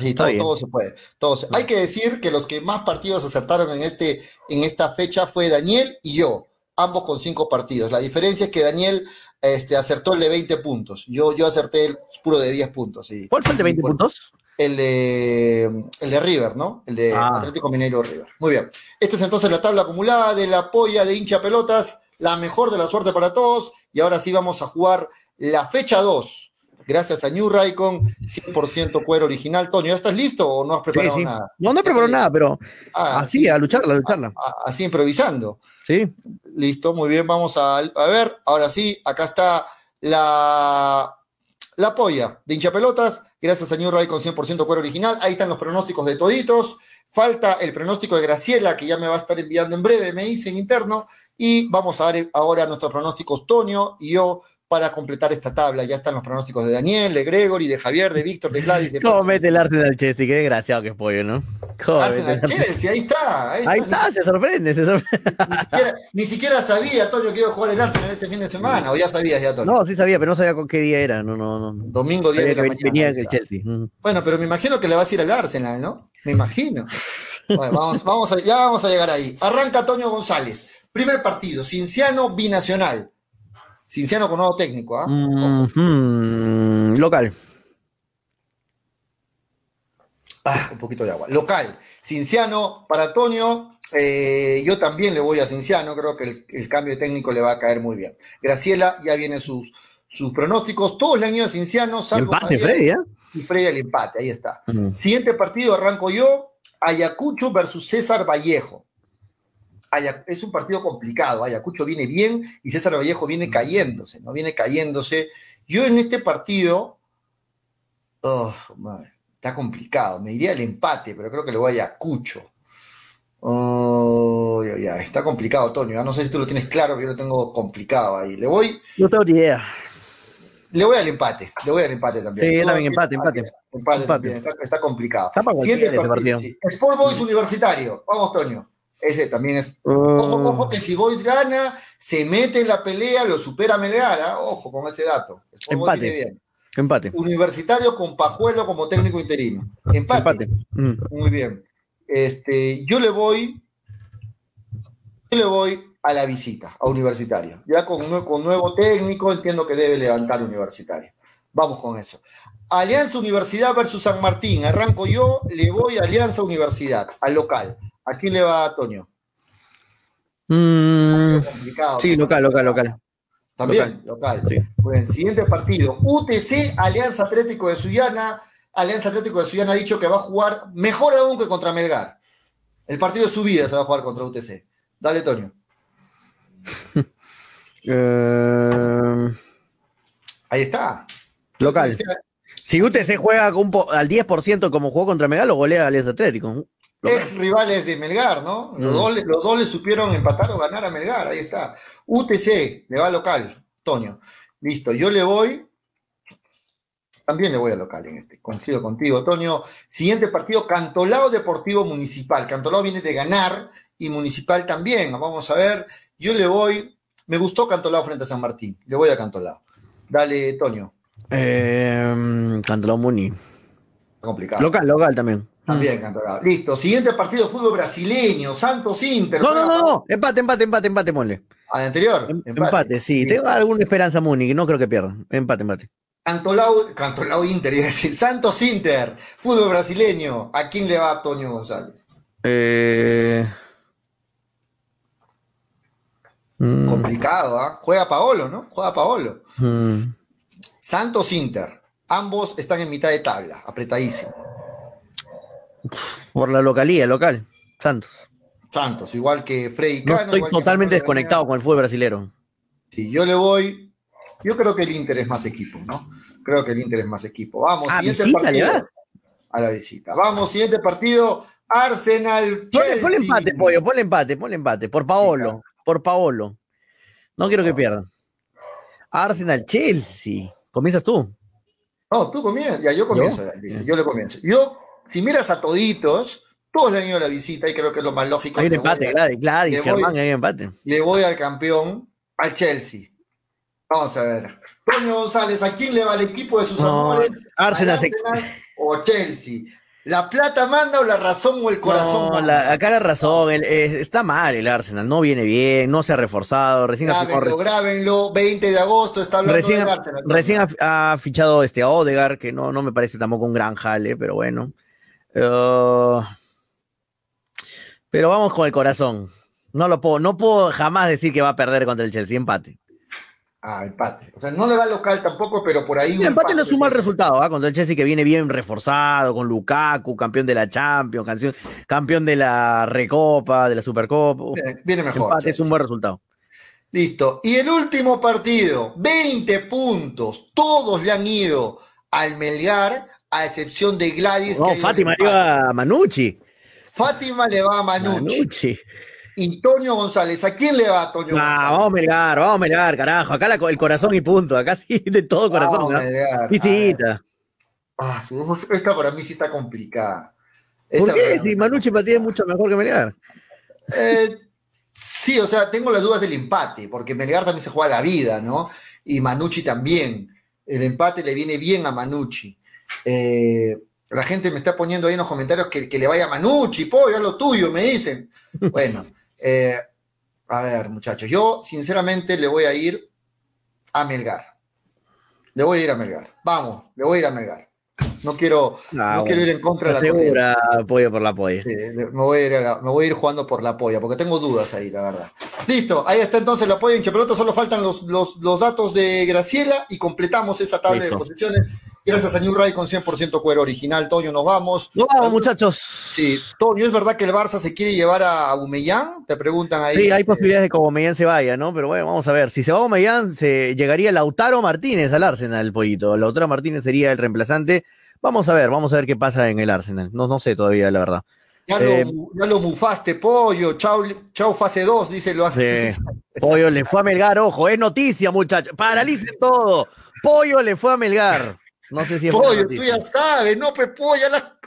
Está todo, se puede. todo se- Hay que decir que los que más partidos acertaron en, este, en esta fecha fue Daniel y yo, ambos con cinco partidos. La diferencia es que Daniel este, acertó el de 20 puntos. Yo, yo acerté el puro de 10 puntos. sí. ¿Cuál fue el de 20 Y por- puntos? El de, el de River, ¿no? El de Ah. Atlético Mineiro River. Muy bien. Esta es entonces la tabla acumulada de la polla de hincha pelotas, la mejor de la suerte para todos. Y ahora sí vamos a jugar la fecha 2. Gracias a New Raycon, 100% cuero original. Toño, ¿ya estás listo o no has preparado sí. nada? No, no he preparado nada, pero Ah, así, sí. a lucharla, a lucharla. A- Así improvisando. Sí. Listo, muy bien, vamos a, a ver. Ahora sí, acá está la, la polla de hinchapelotas. Gracias a New Ray con 100% cuero original. Ahí están los pronósticos de toditos. Falta el pronóstico de Graciela, que ya me va a estar enviando en breve, me dice en interno. Y vamos a dar ahora nuestros pronósticos, Tonio y yo, para completar esta tabla. Ya están los pronósticos de Daniel, de Gregory, de Javier, de Víctor, de Gladys. De ¿Cómo mete el Arsenal Chelsea? Qué desgraciado que es pollo, ¿no? ¿Cómo Arsenal? Chelsea, ahí está. Ahí, Ahí está. está, se sorprende, se sorprende. Ni, siquiera, ni siquiera sabía, Toño, que iba a jugar el Arsenal este fin de semana. ¿O ya sabías ya, Toño? No, sí sabía, pero no sabía con qué día era. No, no, no. Domingo 10 de la mañana. venía ahí el está. Chelsea. Bueno, pero me imagino que le vas a ir al Arsenal, ¿no? Me imagino. Bueno, vamos, vamos a- ya vamos a llegar ahí. Arranca Antonio González. Primer partido, Cinciano binacional. Cinciano con nuevo técnico, ¿ah? Mm, mm, local. Ah, un poquito de agua. Local. Cinciano para Antonio. eh, yo también le voy a Cinciano. Creo que el, el cambio de técnico le va a caer muy bien. Graciela ya viene sus, sus pronósticos. Todos le han ido a Cinciano. salvo Empate, Javier Freddy, ¿eh? Y Freddy el empate. Ahí está. Mm. Siguiente partido arranco yo. Ayacucho versus César Vallejo. Aya- es un partido complicado. Ayacucho viene bien y César Vallejo viene cayéndose, ¿no? Viene cayéndose. Yo en este partido. oh, madre, está complicado. Me iría el empate, pero creo que le voy a Ayacucho. Oh, ya, ya, está complicado, Toño. Ya no sé si tú lo tienes claro, pero yo lo tengo complicado ahí. Le voy, No tengo ni idea. le voy al empate. Le voy al empate también. Sí, también, aquí empate, empate. Empate, Empate. también, está, está complicado. Está para Siguiente cualquiera ese partido. sí. Sport Boys Universitario. Vamos, Toño. Ese también es. Ojo, Oh. ojo, que si Boys gana, se mete en la pelea, lo supera Melgar. ¿ah? Ojo con ese dato. Empate. bien. Empate. Universitario con Pajuelo como técnico interino. Empate. Empate. Mm. Muy bien. Este, yo le voy. Yo le voy a la visita, a Universitario. Ya con nuevo técnico, entiendo que debe levantar Universitario. Vamos con eso. Alianza Universidad versus San Martín. Arranco yo, le voy a Alianza Universidad, al local. ¿A quién le va Antonio? Mm, Complicado. sí, local, local, local. También, local. Sí. Bueno, siguiente partido. UTC, Alianza Atlético de Sullana. Alianza Atlético de Sullana ha dicho que va a jugar mejor aún que contra Melgar. El partido de su vida se va a jugar contra UTC. Dale, Toño. Eh, Ahí está. local. Si UTC juega con un po- al 10% como jugó contra Megal, lo golea Alianza Atlético. Ex rivales de Melgar, ¿no? Los, Mm. dos, le- los dos le supieron empatar o ganar a Melgar. Ahí está. UTC, le va local, Toño. Listo, yo le voy. También le voy a local en este. Coincido contigo, Toño. Siguiente partido, Cantolao Deportivo Municipal. Cantolao viene de ganar y Municipal también. Vamos a ver. Yo le voy. Me gustó Cantolao frente a San Martín. Le voy a Cantolao. Dale, Toño. Eh, Cantolao Muni. Complicado. Local, local también. También Cantolao. Listo. Siguiente partido, fútbol brasileño. Santos Inter. No, no, no, no. Empate, empate, empate, empate, mole. Al anterior. Em- Empate, sí. Sí. Tengo alguna esperanza que no creo que pierda. Empate, empate. Cantolao, Cantolao Inter, iba a decir, Santos Inter, fútbol brasileño. ¿A quién le va Antonio González? Eh, mm, Complicado, ¿ah? Juega Paolo, ¿no? Juega Paolo. mm, Santos Inter. Ambos están en mitad de tabla, apretadísimo. Por la localía, local. Santos. Santos, igual que Freddy No Cano. estoy igual que totalmente desconectado con el fútbol brasilero. Sí, yo le voy. Yo creo que el Inter es más equipo, ¿no? Creo que el Inter es más equipo. Vamos, Ah, siguiente visita, partido. A la visita. Vamos, siguiente partido. Arsenal. Ponle, ponle empate, pollo, ponle empate, ponle empate. Por Paolo, por Paolo. No quiero que pierdan. Arsenal, Chelsea. ¿Comienzas tú? No, tú comienzas. Ya, yo comienzo. Listo, yo le comienzo. Yo, si miras a toditos, todos le han ido a la visita y creo que es lo más lógico. Hay un empate, Gladys, Gladys, Germán, hay un empate. Le voy al campeón, al Chelsea. Vamos a ver. Toño González, ¿a quién le va el equipo de sus No, amores? Arsenal ¿Al se- Arsenal o Chelsea? ¿La plata manda o la razón o el corazón No, la- acá la razón, el- eh, está mal el Arsenal, no viene bien, no se ha reforzado, recién ha, Grábenlo, grábenlo, 20 de agosto está hablando recién, del ha- Arsenal. Toño. recién ha, ha fichado este a Odegar, que no, no me parece tampoco un gran jale, pero bueno. Pero vamos con el corazón. No lo puedo, no puedo jamás decir que va a perder contra el Chelsea, empate. Ah, empate. O sea, no le va al local tampoco, pero por ahí El un empate no es un mal de- resultado, ¿ah? Contra el Chelsea que viene bien reforzado, con Lukaku, campeón de la Champions, canción- campeón de la Recopa, de la Supercopa. Viene mejor. empate es un buen resultado. Listo. Y el último partido, 20 puntos. Todos le han ido al Melgar, a excepción de Gladys. que No, un Fátima empate. arriba a Manucci. Fátima le va a Manucci. Manucci. y Toño González. ¿A quién le va Toño Ah, González? vamos a Melgar, vamos a Melgar, carajo. Acá la- el corazón y punto. Acá sí, de todo corazón. Vamos. Visita. Ah, esta para mí sí está complicada. ¿Por Esta qué? para- Si Manucci para ti es mucho mejor que Melgar. Eh, sí, o sea, tengo las dudas del empate, porque Melgar también se juega la vida, ¿no? Y Manucci también. El empate le viene bien a Manucci. Eh, la gente me está poniendo ahí en los comentarios que, que le vaya Manucci, pollo, es lo tuyo, me dicen. Bueno, eh, a ver, muchachos, yo sinceramente le voy a ir a Melgar. Le voy a ir a Melgar. Vamos, le voy a ir a Melgar. No quiero, Ah, no quiero ir en contra de la. Segura, apoyo por la apoyo. Sí, me voy, a ir a la- me voy a ir jugando por la polla, porque tengo dudas ahí, la verdad. Listo, ahí está entonces la polla hincha pelota, solo faltan los, los, los datos de Graciela y completamos esa tabla Listo. de posiciones. Gracias a New Ray con 100% cuero original. Toño, nos vamos. Nos vamos, muchachos. Sí, Toño, ¿es verdad que el Barça se quiere llevar a Aubameyang? Te preguntan ahí. Sí, hay posibilidades de que Aubameyang se vaya, ¿no? Pero bueno, vamos a ver. Si se va Aubameyang, se llegaría Lautaro Martínez al Arsenal, pollito. Lautaro Martínez sería el reemplazante. Vamos a ver, vamos a ver qué pasa en el Arsenal. No, no sé todavía, la verdad. Ya, Eh, lo, ya lo mufaste, pollo. Chau, chau fase 2, dice lo Sí. Pollo le fue a Melgar, ojo, es noticia, muchachos. Paralicen todo. Pollo le fue a Melgar. No sé si es Pollo, tú ya sabes, no, pues pollo, la,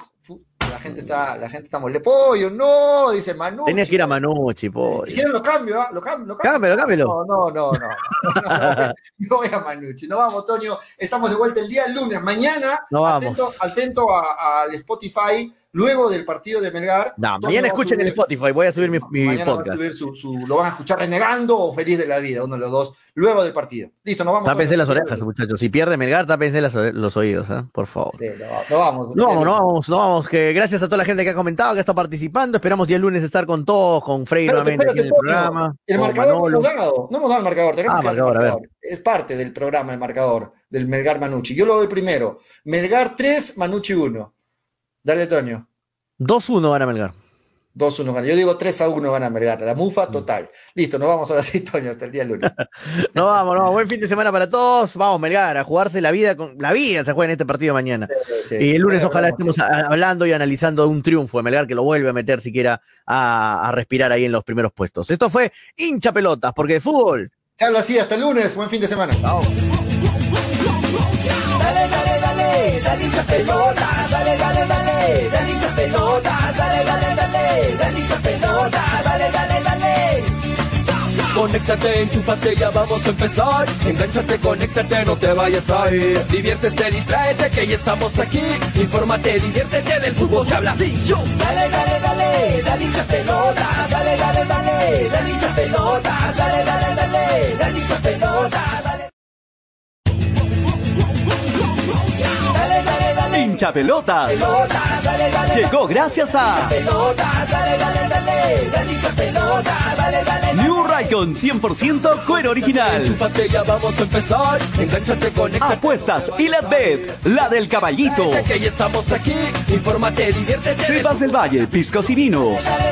la gente está, la gente está molesta. Pollo, no, dice Manu. Tenías que ir a Manucci, pollo. Si quieren lo cambio, ¿ah? Lo cambio, lo cambio. Cámbialo, cámbialo. No, no, no, no. No, no voy a Manucci. No vamos, Toño. Estamos de vuelta el día lunes. Mañana, No vamos. atento, atento a- al Spotify, luego del partido de Melgar. No, mañana escuchen el Spotify, voy a subir mi, mi Mañana va a podcast. subir su, su- lo van a escuchar renegando o feliz de la vida, uno de los dos, luego del partido. Listo, nos vamos. Tápense las orejas, muchachos. Si pierde Melgar, tápense las los oídos, ¿ah? por favor. Sí, no, no vamos. No vamos, no vamos, no vamos. Que gracias a toda la gente que ha comentado, que está participando. Esperamos ya el lunes estar con todos, con Frey Espérate, nuevamente aquí en el programa. El marcador no Manolo. hemos dado. No hemos dado el marcador. Tenemos Ah, que dar el marcador, ver. marcador. Es parte del programa el marcador del Melgar Manucci. Yo lo doy primero. Melgar 3, Manucci 1. Dale, Toño. 2-1 gana Melgar. 2-1 gana. Yo digo 3 a 1 gana Melgar. La mufa total. Listo, nos vamos ahora sí, Toño, hasta el día lunes. No vamos, no. Buen fin de semana para todos. Vamos, Melgar, a jugarse la vida. con La vida se juega en este partido mañana. Sí. Y el lunes ojalá estemos hablando y analizando un triunfo de Melgar que lo vuelve a meter siquiera a, a respirar ahí en los primeros puestos. Esto fue hincha pelotas, porque de fútbol. Habla así, hasta el lunes. Buen fin de semana. Dale, dale, dale hincha pelota, dale, dale, dale, dale hincha dale, dale, dale, dale hincha pelota, dale, dale, dale. Conéctate, enchúfate, ya vamos a empezar. Engánchate, conéctate, no te vayas a ir. Diviértete, distráete, que ya estamos aquí. Infórmate, diviértete, del fútbol se habla así. Yo. Dale, dale, dale, dale hincha pelota, dale, dale, dale, dale hincha pelota, dale, dale, dale, dale hincha pelota, Hincha Llegó gracias a. New Raycon 100% cuero original. Apuestas y la bet, la del caballito. Cepas del Valle, piscos y vinos. Dale,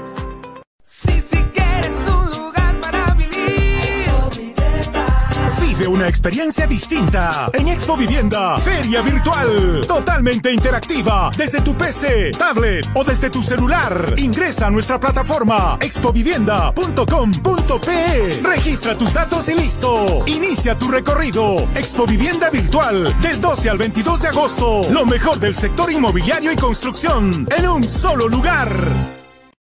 Vive una experiencia distinta en Expo Vivienda, Feria Virtual, totalmente interactiva, desde tu PC, tablet o desde tu celular. Ingresa a nuestra plataforma expovivienda.com.pe. Registra tus datos y listo. Inicia tu recorrido. Expo Vivienda Virtual, del 12 al 22 de agosto. Lo mejor del sector inmobiliario y construcción en un solo lugar.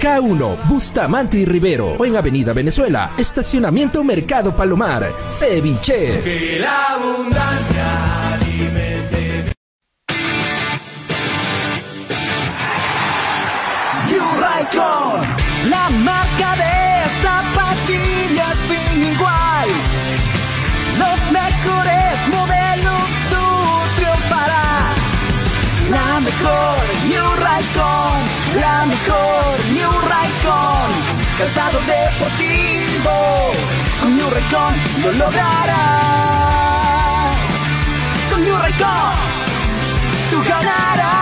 K1, Bustamante y Rivero o en Avenida Venezuela, Estacionamiento Mercado Palomar, Ceviche. Que la abundancia alimente. Yuraicon, la marca de Calzado deportivo, con New Raycon lo lograrás. Con New Raycon, tú ganas.